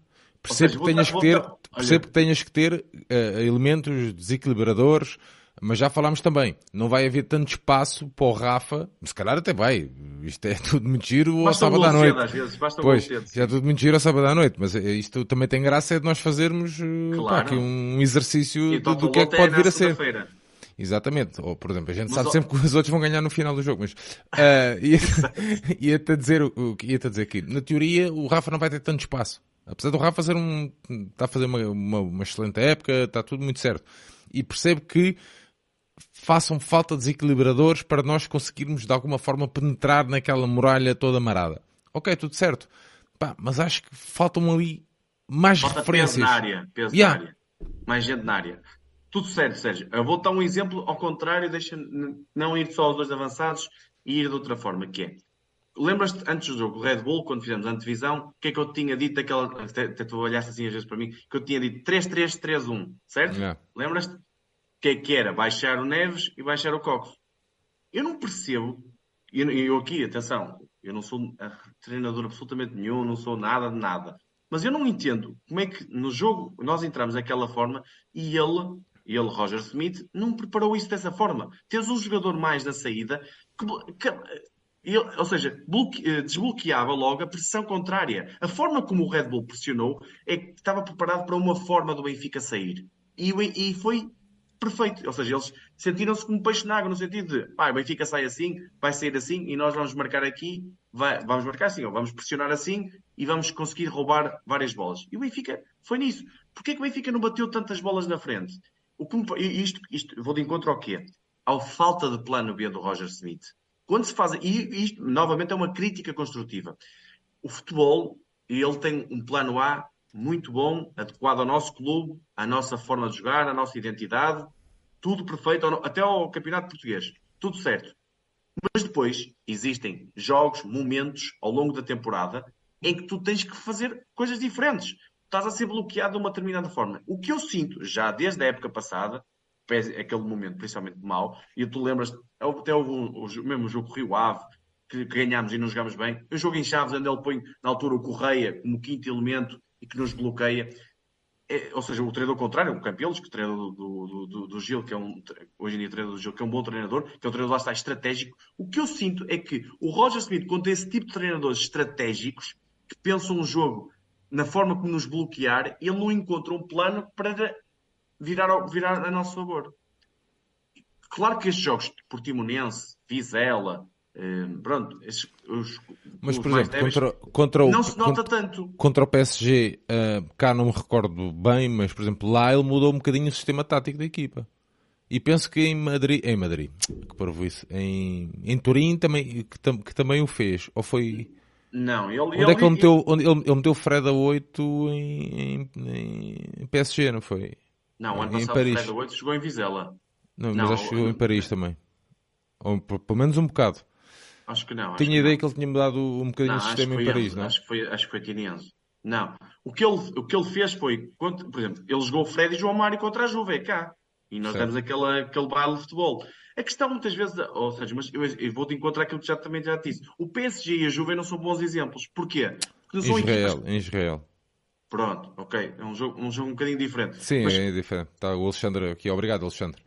percebo seja, que tenhas que ter, percebo que tenhas que ter uh, elementos desequilibradores, mas já falámos também, não vai haver tanto espaço para o Rafa, se calhar até vai, isto é tudo muito giro ao sábado à noite. Às vezes, basta pois, cedo, já é tudo muito giro ao sábado à noite, mas isto também tem graça é de nós fazermos claro. pá, aqui um exercício do, do que é que pode vir a ser. Exatamente. Ou, por exemplo, a gente mas sabe sempre que os outros vão ganhar no final do jogo, mas uh, ia-te ia dizer o que ia-te a dizer aqui. Na teoria, o Rafa não vai ter tanto espaço. Apesar do Rafa fazer um, está a fazer uma, uma, uma excelente época, está tudo muito certo. E percebo que façam falta desequilibradores para nós conseguirmos de alguma forma penetrar naquela muralha toda marada. Ok, tudo certo. Pá, mas acho que faltam ali mais Falta referências. Peso na área, peso yeah. na área. Mais gente na área. Tudo certo, Sérgio. Eu vou dar um exemplo ao contrário, deixa não ir só aos dois avançados e ir de outra forma, que é. Lembras-te, antes do jogo, o Red Bull, quando fizemos a antevisão, o que é que eu tinha dito daquela. Até, até tu olhaste assim às vezes para mim, que eu tinha dito 3-3-3-1, certo? Yeah. Lembras-te? Que, que era baixar o Neves e baixar o Cox. Eu não percebo, e eu, eu, aqui, atenção, eu não sou treinador absolutamente nenhum, não sou nada de nada. Mas eu não entendo como é que no jogo nós entramos daquela forma e ele ele, Roger Smith, não preparou isso dessa forma. Tens um jogador mais na saída que, que ele, ou seja, eh, desbloqueava logo a pressão contrária. A forma como o Red Bull pressionou é que estava preparado para uma forma do Benfica sair. E, e foi perfeito. Ou seja, eles sentiram-se como peixe na água, no sentido de ah, o Benfica sai assim, vai sair assim, e nós vamos marcar aqui, vai, vamos marcar assim, ou vamos pressionar assim, e vamos conseguir roubar várias bolas. E o Benfica foi nisso. Porquê que o Benfica não bateu tantas bolas na frente? O isto, isto, vou de encontro ao quê? Ao falta de plano B do Roger Smith. Quando se faz, e isto, novamente, é uma crítica construtiva. O futebol, ele tem um plano A muito bom, adequado ao nosso clube, à nossa forma de jogar, à nossa identidade, tudo perfeito, até ao campeonato português. Tudo certo. Mas depois existem jogos, momentos ao longo da temporada em que tu tens que fazer coisas diferentes estás a ser bloqueado de uma determinada forma. O que eu sinto, já desde a época passada, aquele momento principalmente mau, e tu lembras, até houve o, o mesmo jogo Rio Ave, que, ganhámos e não jogámos bem, o jogo em Chaves, onde ele põe na altura o Correia como quinto elemento e que nos bloqueia. É, ou seja, o treinador contrário, o Campelos, que é o treinador do, do, do, do, Gil, que é um, hoje em dia treinador do Gil, que é um bom treinador, que é um treinador lá está estratégico. O que eu sinto é que o Roger Smith, quando tem esse tipo de treinadores estratégicos, que pensam um jogo na forma como nos bloquear, ele não encontra um plano para virar, virar a nosso favor. Claro que estes jogos, Portimonense, Vizela, eh, pronto, esses, os, mas por exemplo, débeis, contra, contra o, não se nota contra, tanto. Contra o PSG, uh, eh, cá não me recordo bem, mas por exemplo, lá ele mudou um bocadinho o sistema tático da equipa. E penso que em Madrid, em Madrid, que parvo isso, em, em Turim também, que, tam, que também o fez. Ou foi. Não, ele. Onde ele, é que ele meteu, onde ele, ele meteu o Fred a 8 em, em, em PSG, não foi? Não, ano passado Paris. o Fred 8 jogou em Vizela. Não, não mas acho que jogou em Paris também. Ou pelo menos um bocado. Acho que não. Tinha ideia que, que ele tinha mudado um bocadinho não, o sistema em Paris, não? Acho que foi, acho que foi Tinense. Não. O que, ele, o que ele fez foi, por exemplo, ele jogou o Fred e João Mário contra a Juve, cá. E nós certo. demos aquele, aquele baile de futebol. A questão muitas vezes, ou seja, mas eu, eu vou-te encontrar aquilo que já também já disse. O PSG e a Juve não são bons exemplos. Porquê? Porque Israel, equipas... em Israel. Pronto, ok. É um jogo, um jogo um bocadinho diferente. Sim, mas... é diferente. Está o Alexandre aqui. Obrigado, Alexandre.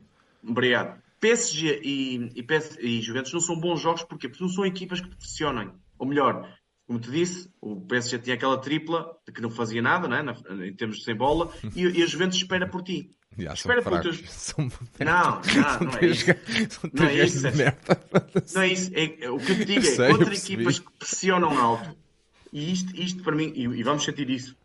Obrigado. PSG e, e, PS, e Juventus não são bons jogos porque não são equipas que pressionam. Ou melhor, como te disse, o PSG tinha aquela tripla de que não fazia nada, né? em termos de sem bola, e, e a Juventus espera por ti. Já, Espera por teus... São... Não, não, não é isso. Não é isso. Não é isso. É, o que eu te digo é, sei, contra equipas que pressionam alto, e isto, isto para mim, e, e, vamos sentir isso,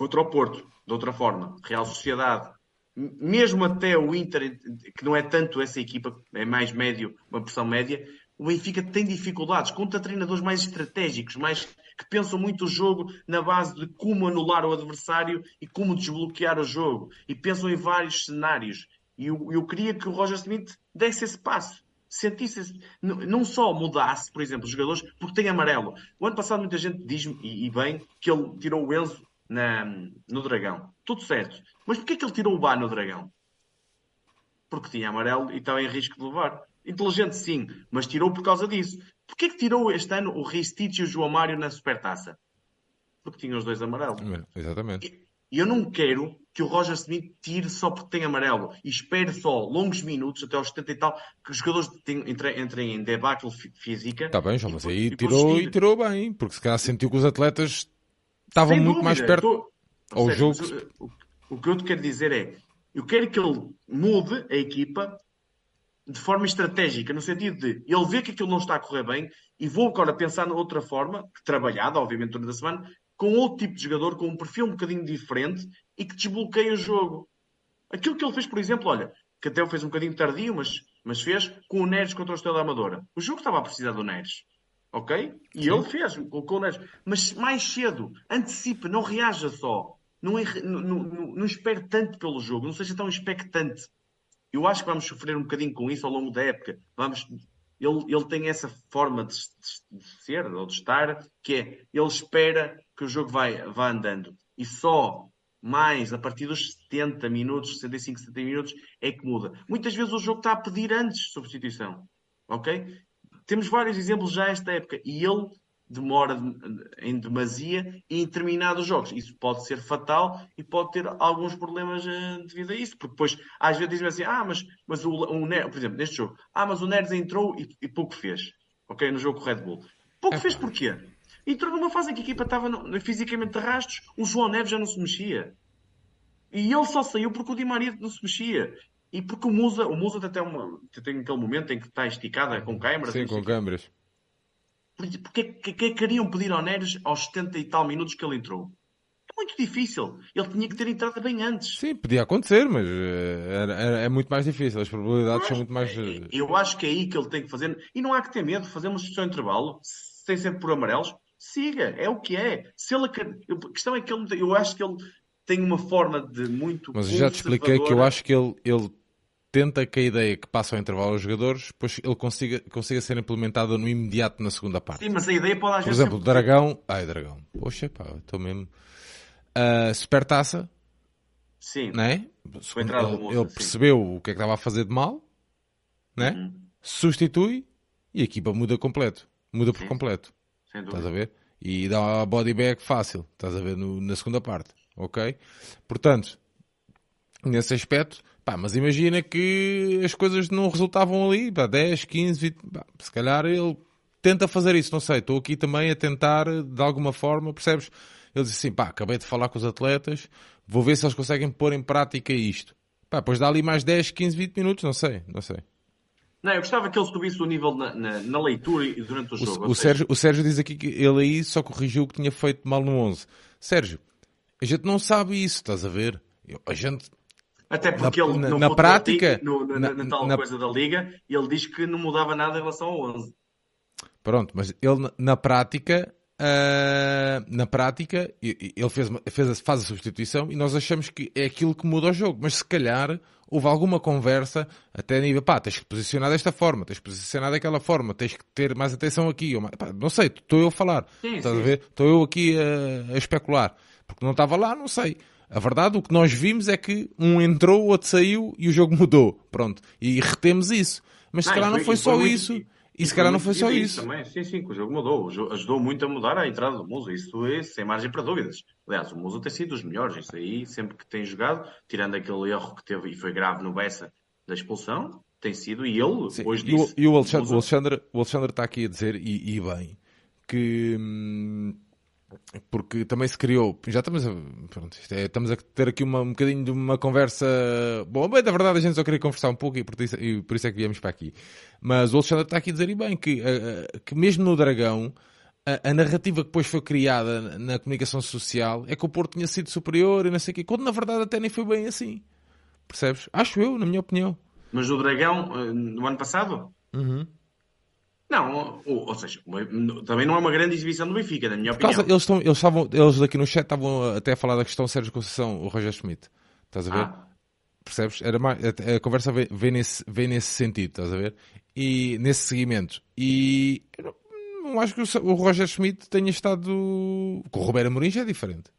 contra o Porto, de outra forma, Real Sociedade, mesmo até o Inter, que não é tanto essa equipa, é mais médio, uma pressão média, o Benfica tem dificuldades contra treinadores mais estratégicos, mais que pensam muito o jogo na base de como anular o adversário e como desbloquear o jogo. E pensam em vários cenários. E eu, eu queria que o Roger Smith desse esse passo. Sentisse, não só mudasse, por exemplo, os jogadores, porque tem amarelo. O ano passado muita gente diz-me, e, e bem, que ele tirou o Enzo na, no Dragão. Tudo certo. Mas porquê que ele tirou o Bá no Dragão? Porque tinha amarelo e estava em risco de levar. Inteligente sim, mas tirou por causa disso. Porquê que tirou este ano o Ristich e o João Mário na Supertaça? Porque tinha os dois amarelos. Exatamente. E eu não quero que o Roger Smith tire só porque tem amarelo e espere só longos minutos, até aos 70 e tal, que os jogadores entrem, entrem em debacle física. Está bem, João, mas aí tirou e tirou bem, porque se calhar sentiu que os atletas estavam Sem muito dúvida, mais perto tô... ao jogo. O, o que eu te quero dizer é, eu quero que ele mude a equipa de forma estratégica, no sentido de ele vê que aquilo não está a correr bem e vou agora pensar noutra forma, trabalhada, obviamente, durante a semana, com outro tipo de jogador, com um perfil um bocadinho diferente e que desbloqueia o jogo. Aquilo que ele fez, por exemplo, olha, que até o fez um bocadinho tardio, mas, mas fez com o Neres contra o Estrela Amadora. O jogo estava a precisar do Neres. Ok? E Sim. ele fez, colocou o Neres. Mas mais cedo, antecipe, não reaja só. Não, não, não, não espere tanto pelo jogo, não seja tão expectante. Eu acho que vamos sofrer um bocadinho com isso ao longo da época. Vamos, ele, ele tem essa forma de, de, de, ser ou de estar, que é ele espera que o jogo vai, vá andando. E só mais a partir dos 70 minutos, 65, 70 minutos, é que muda. Muitas vezes o jogo está a pedir antes substituição. Ok? Temos vários exemplos já esta época. E ele demora em demasia em determinados jogos. Isso pode ser fatal e pode ter alguns problemas uh, devido a isso, porque depois às vezes dizem assim, ah, mas, mas o, o por exemplo, neste jogo, ah, mas o Neres entrou e, e pouco fez, ok, no jogo com Red Bull. Pouco é, fez porquê? Entrou numa fase em que a equipa estava no, fisicamente de rastros, o João Neves já não se mexia. E ele só saiu porque o Di Maria não se mexia. E porque o Musa, o Musa até uma, tem aquele momento em que está esticada com câimbras. Sim, com câimbras. Porque que, que queriam pedir ao Neres aos 70 e tal minutos que ele entrou? É muito difícil. Ele tinha que ter entrado bem antes. Sim, podia acontecer, mas é, é muito mais difícil. As probabilidades são muito mais. Eh, eu acho que é aí que ele tem que fazer. E não há que ter medo. Fazer uma sessão intervalo, sem ser por amarelos, siga. É o que é. Se ele, a questão é que ele, eu acho que ele tem uma forma de muito. Mas eu já te expliquei que eu acho que ele, ele tenta que a ideia que passa ao intervalo aos jogadores, depois ele consiga, consiga ser implementada no imediato na segunda parte. Sim, mas a ideia pode às Por exemplo, o Dragão. Ai, Dragão. Poxa, pá, estou mesmo. Uh, Supertaça. Sim. Né? Ele, ele percebeu o que é que estava a fazer de mal, né? Uhum. substitui e a equipa muda completo. Muda por Sim. completo. Sem Estás a ver? E dá a body bag fácil. Estás a ver no, na segunda parte. Ok? Portanto, nesse aspecto, Pá, mas imagina que as coisas não resultavam ali, pá, 10, 15, 20, pá, se calhar ele tenta fazer isso, não sei, estou aqui também a tentar de alguma forma, percebes? Ele diz assim, pá, acabei de falar com os atletas, vou ver se eles conseguem pôr em prática isto. Pá, depois dá ali mais 10, 15, 20 minutos, não sei, não sei. Não, eu gostava que ele subisse o nível na, na, na leitura e durante o jogo. O, o Sérgio, o Sérgio diz aqui que ele aí só corrigiu o que tinha feito mal no 11. Sérgio, a gente não sabe isso, estás a ver? A gente, até porque na, ele, no na prática, no, na, na, tal coisa da liga, ele diz que não mudava nada em relação ao 11. Pronto, mas ele na prática, uh, na prática, ele fez, fez, faz a substituição e nós achamos que é aquilo que muda o jogo. Mas se calhar houve alguma conversa até nível, pá, tens que posicionar desta forma, tens que posicionar daquela forma, tens que ter mais atenção aqui. Pá, não sei, estou eu a falar. Sim, estás sim. a ver? Estou eu aqui a, a especular. Porque não estava lá, não sei. A verdade, o que nós vimos é que um entrou, o outro saiu e o jogo mudou. Pronto. E retemos isso. Mas se calhar não foi, só isso. E, se calhar não foi só isso. Também. Sim, sim, o jogo mudou. O jogo ajudou muito a mudar a entrada do Musa. Isso é sem margem para dúvidas. Aliás, o Musa tem sido dos melhores. Isso aí, sempre que tem jogado, tirando aquele erro que teve e foi grave no Bessa da expulsão, tem sido. E ele, sim. hoje disse. E o, Alexandre, o, Alexandre, o Alexandre está aqui a dizer, e, e bem, que. Hum, porque também se criou, já estamos a, pronto, é, estamos a ter aqui uma, um bocadinho de uma conversa, bom, bem, da verdade a gente só queria conversar um pouco e por isso, e por isso é que viemos para aqui. Mas o Alexandre está aqui a dizer e bem que, que mesmo no Dragão, a, a, narrativa que depois foi criada na comunicação social é que o Porto tinha sido superior e não sei o quê, quando na verdade até nem foi bem assim. Percebes? Acho eu, na minha opinião. Mas o Dragão, eh, no ano passado? Uhum. Não, ou, ou, seja, também não é uma grande exibição do Benfica, na minha opinião. Causa, eles, estão, eles, estavam, eles aqui no chat estavam até a falar da questão Sérgio Conceição, o Roger Schmidt. Estás a ver? Ah. Percebes? Era mais, a, a, conversa vem, vem, nesse, vem nesse sentido, estás a ver? E nesse seguimento. E não, não acho que o, o, Roger Schmidt tenha estado. Com o Roberto Amorim já é diferente.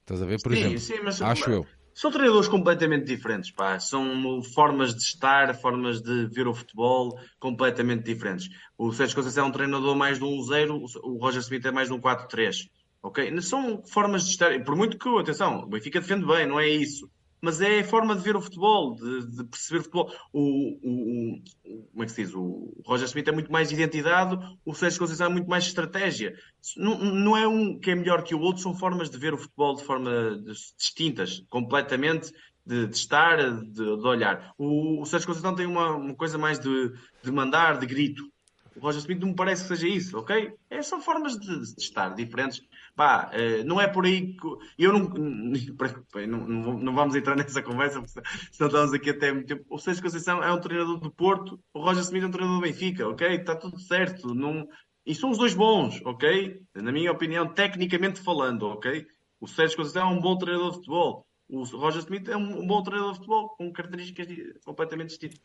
Estás a ver? Por sim, exemplo, sim, mas, acho eu. São treinadores completamente diferentes, pá. São formas de estar, formas de ver o futebol completamente diferentes. O Sérgio Conceição é um treinador mais de um 0, o Roger Smith é mais de um 4-3. Ok? São formas de estar. Por muito que, atenção, o Benfica defende bem, não é isso mas é a forma de ver o futebol, de, de perceber o futebol. O, o, o, como é que se diz? O Roger Smith é muito mais identidade, o Sérgio Conceição é muito mais estratégia. Não, não é um que é melhor que o outro, são formas de ver o futebol de forma distintas, completamente de, de estar, de, de, olhar. O, o Sérgio Conceição tem uma, uma coisa mais de, de mandar, de grito. O Roger Smith não me parece que seja isso, ok? É, são formas de, de estar diferentes. Pá, uh, não é por aí que. Eu não, não, vamos entrar nessa conversa, porque senão estamos aqui até muito tempo. O Sérgio Conceição é um treinador do Porto, o Roger Smith é um treinador do Benfica, ok? Está tudo certo. Não... E são os dois bons, ok? Na minha opinião, tecnicamente falando, ok? O Sérgio Conceição é um bom treinador de futebol. O Roger Smith é um bom treinador de futebol, com características completamente distintas.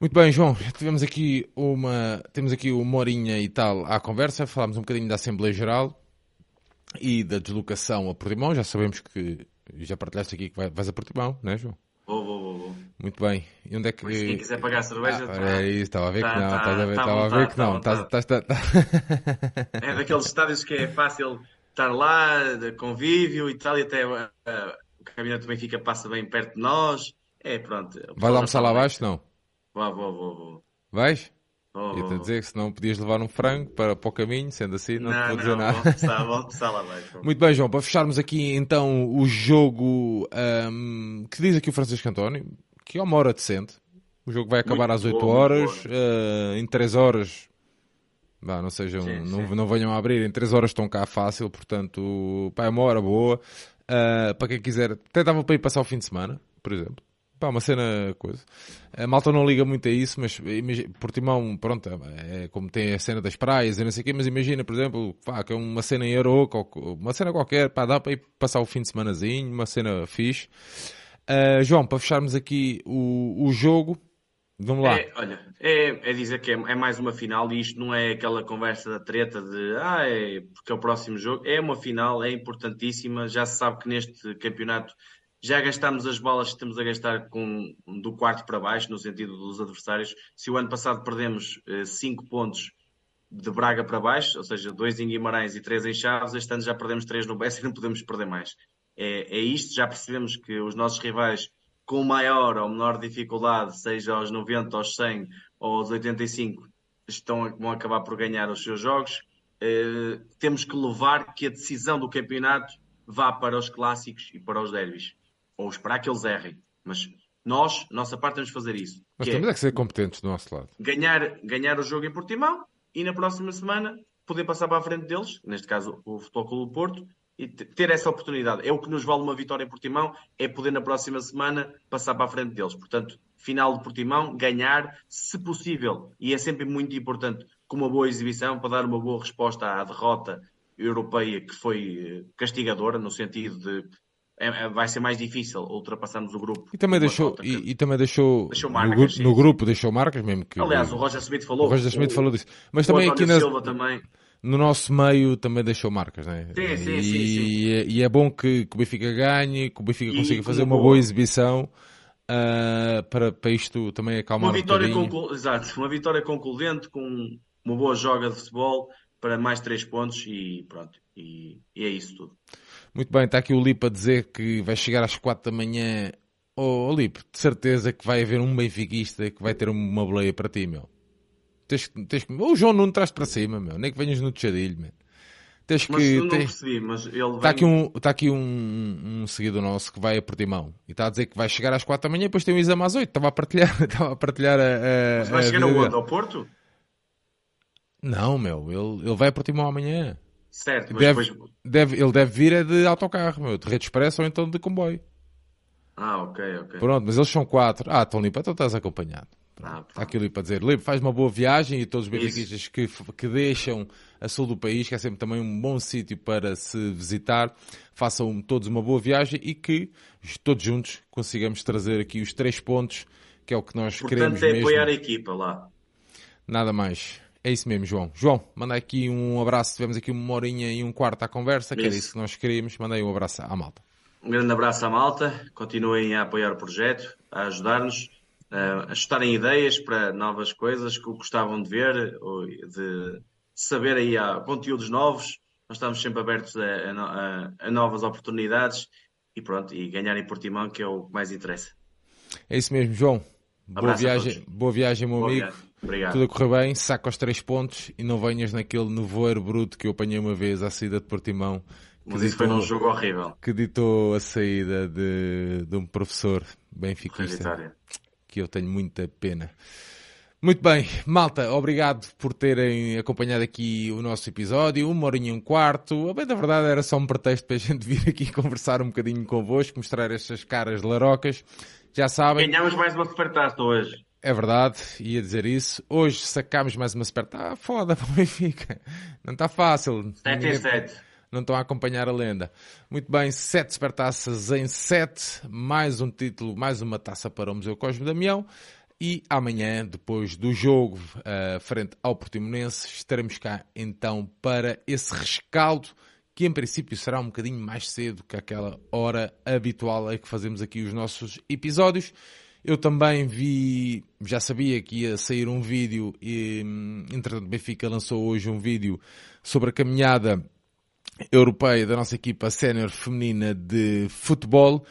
Muito bem, João, tivemos aqui uma, temos aqui uma horinha e tal à conversa, falámos um bocadinho da Assembleia Geral e da deslocação a Portimão, já sabemos que, já partilhaste aqui que vais a Portimão, não é João? Vou, vou, vou, vou. Muito bem. E onde é que... Mas quem quiser pagar a cerveja... Ah, tá... É isso, estava a ver tá, que não, tá, estás a ver, tá estava a ver que não. Estás, estás, estás... É daqueles estádios que é fácil estar lá, de convívio e tal, e até uh, o caminhonete do Benfica passa bem perto de nós. É, pronto. Vais almoçar lá abaixo, não? Vou, vou, vou, vou. Vais? Oh, Ia-te a dizer que se não podias levar um frango para, para o caminho, sendo assim, não, não te vou dizer não, nada. Vou lá Muito bem, João, para fecharmos aqui então o jogo um, que diz aqui o Francisco António, que é uma hora decente. O jogo vai acabar muito às 8 horas, uh, em 3 horas. Bah, não sejam, sim, não, sim. não venham a abrir, em 3 horas estão cá fácil, portanto, pá, é uma hora boa. Uh, para quem quiser, até dava para ir passar o fim de semana, por exemplo. Pá, uma cena coisa. A malta não liga muito a isso, mas Portimão, pronto, é como tem a cena das praias e não sei o quê, mas imagina, por exemplo, pá, que é uma cena em Aroca, uma cena qualquer, pá, dá para ir passar o fim de semanazinho, uma cena fixe. Uh, João, para fecharmos aqui o, o jogo, vamos lá. É, olha, é, é dizer que é, é, mais uma final e isto não é aquela conversa da treta de ah, é porque é o próximo jogo. É uma final, é importantíssima. Já se sabe que neste campeonato já gastámos as bolas que estamos a gastar com, do quarto para baixo, no sentido dos adversários. Se o ano passado perdemos 5 eh, pontos de Braga para baixo, ou seja, 2 em Guimarães e 3 em Chaves, este ano já perdemos 3 no Bessa e não podemos perder mais. É, é isto, já percebemos que os nossos rivais com maior ou menor dificuldade, seja aos 90, aos 100 ou aos 85, estão, vão acabar por ganhar os seus jogos. Eh, temos que levar que a decisão do campeonato vá para os clássicos e para os derbys ou esperar que eles errem. Mas nós, nossa parte, temos de fazer isso. Mas temos é, é que ser competentes do nosso lado. Ganhar, ganhar o jogo em Portimão e na próxima semana poder passar para a frente deles, neste caso o Futebol Clube do Porto, e ter essa oportunidade. É o que nos vale uma vitória em Portimão, é poder na próxima semana passar para a frente deles. Portanto, final de Portimão, ganhar, se possível, e é sempre muito importante, com uma boa exibição, para dar uma boa resposta à derrota europeia que foi eh, castigadora, no sentido de é, é, vai ser mais difícil ultrapassarmos o grupo. E também deixou, e, e, também deixou, deixou marcas, no, no, grupo deixou marcas mesmo que. Aliás, o Roger Smith falou. O Roger Smith o, falou disso. Mas também aqui na, também. no nosso meio também deixou marcas, né? Sim, sim, e, sim, sim. É, e é bom que, que o Benfica ganhe, que o Benfica e consiga fazer uma boa, boa exibição. Uh, para, para isto também acalmar uma vitória um conclu... Exato, uma vitória concludente com uma boa joga de futebol para mais três pontos e pronto, e, e é isso tudo. Muito bem, está aqui o Lipe a dizer que vai chegar às 4 da manhã. Oh, oh Lipe, de certeza que vai haver um benfiquista que vai ter uma boleia para ti, meu. Tens, tens, o João não traz para cima, meu. Nem que venhas no tchadilho, meu. Tens mas que, não percebi, mas ele vem... Está aqui, um, está aqui um, um seguidor nosso que vai a Portimão e está a dizer que vai chegar às 4 da manhã e depois tem um exame às 8. Estava a partilhar, estava a partilhar a, a Mas vai a chegar aonde? Ao Porto? Não, meu. Ele, ele vai a Portimão amanhã. Certo, mas deve, depois... deve, ele deve vir é de autocarro, meu, de rede expressa ou então de comboio. Ah, ok, ok. Pronto, mas eles são quatro. Ah, estão limpo, então estás acompanhado. Ah, Está aquilo ali para dizer. Libre, faz uma boa viagem e todos os benfiquistas que, que deixam a sul do país, que é sempre também um bom sítio para se visitar, façam todos uma boa viagem e que todos juntos consigamos trazer aqui os três pontos, que é o que nós Portanto, queremos é mesmo. apoiar a equipa lá. Nada mais. É isso mesmo, João. João, manda aqui um abraço. Tivemos aqui uma horinha e um quarto à conversa, que era Isso. isso que nós queríamos. Mandei um abraço à malta. Um grande abraço à malta. Continuem a apoiar o projeto, a ajudar-nos, a ajustarem ideias para novas coisas que gostavam de ver, ou de saber aí há conteúdos novos. Nós estamos sempre abertos a, a a- novas oportunidades e pronto, e ganharem Portimão, que é o que mais interessa. É isso mesmo, João. Boa viagem, boa viagem, meu Boa amigo. viagem. Obrigado. Tudo a correr bem, saca os três pontos e não venhas naquele nevoeiro bruto que eu apanhei uma vez à saída de Portimão. Que Mas isso foi num ditou, jogo horrível. que ditou a saída de, de um professor benfiquista, que eu tenho muita pena. Muito bem, malta, obrigado por terem acompanhado aqui o nosso episódio, uma horinha e um quarto. A bem da verdade era só um pretexto para a gente vir aqui conversar um bocadinho convosco, mostrar estas caras larocas. Já sabem, Ganhámos mais uma supertaça hoje. É verdade, ia dizer isso. Hoje sacámos mais uma super. Está foda para o Benfica. Não está fácil. 7 em Ninguém- 7. Não estão a acompanhar a lenda. Muito bem, sete supertaças em sete, mais um título, mais uma taça para o Museu Cosme Damião. E amanhã, depois do jogo eh, frente ao Portimonense, estaremos cá então para esse rescaldo que em princípio será um bocadinho mais cedo que aquela hora habitual em que fazemos aqui os nossos episódios. Eu também vi, já sabia que ia sair um vídeo e, hum, entretanto, Benfica lançou hoje um vídeo sobre a caminhada europeia da nossa equipa sénior feminina de futebol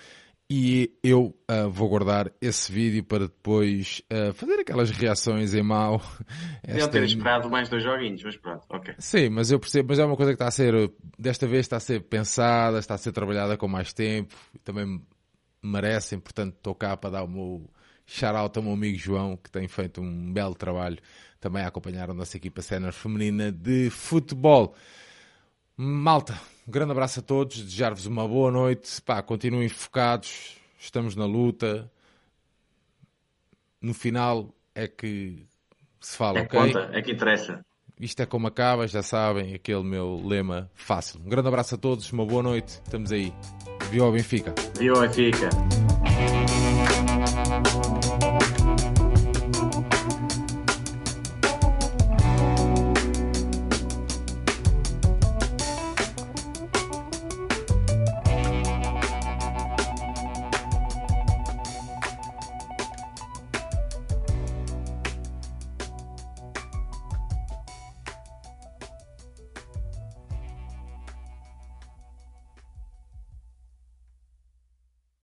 e eu ah, vou guardar esse vídeo para depois ah, fazer aquelas reações em mau. Esta- ter esperado mais dois joguinhos, mas pronto, ok. Sim, mas eu percebo, mas é uma coisa que está a ser, desta vez está a ser pensada, está a ser trabalhada com mais tempo, e também merecem, portanto estou cá para dar o meu shout-out ao meu amigo João, que tem feito um belo trabalho também a acompanhar a nossa equipa sénior feminina de futebol. Malta, um grande abraço a todos, desejar-vos uma boa noite, pá, continuem focados, estamos na luta, no final é que se fala, É ok? conta, é que interessa. Isto é como acaba, já sabem, aquele meu lema fácil. Um grande abraço a todos, uma boa noite, estamos aí. Viva o Benfica! Viu, Benfica.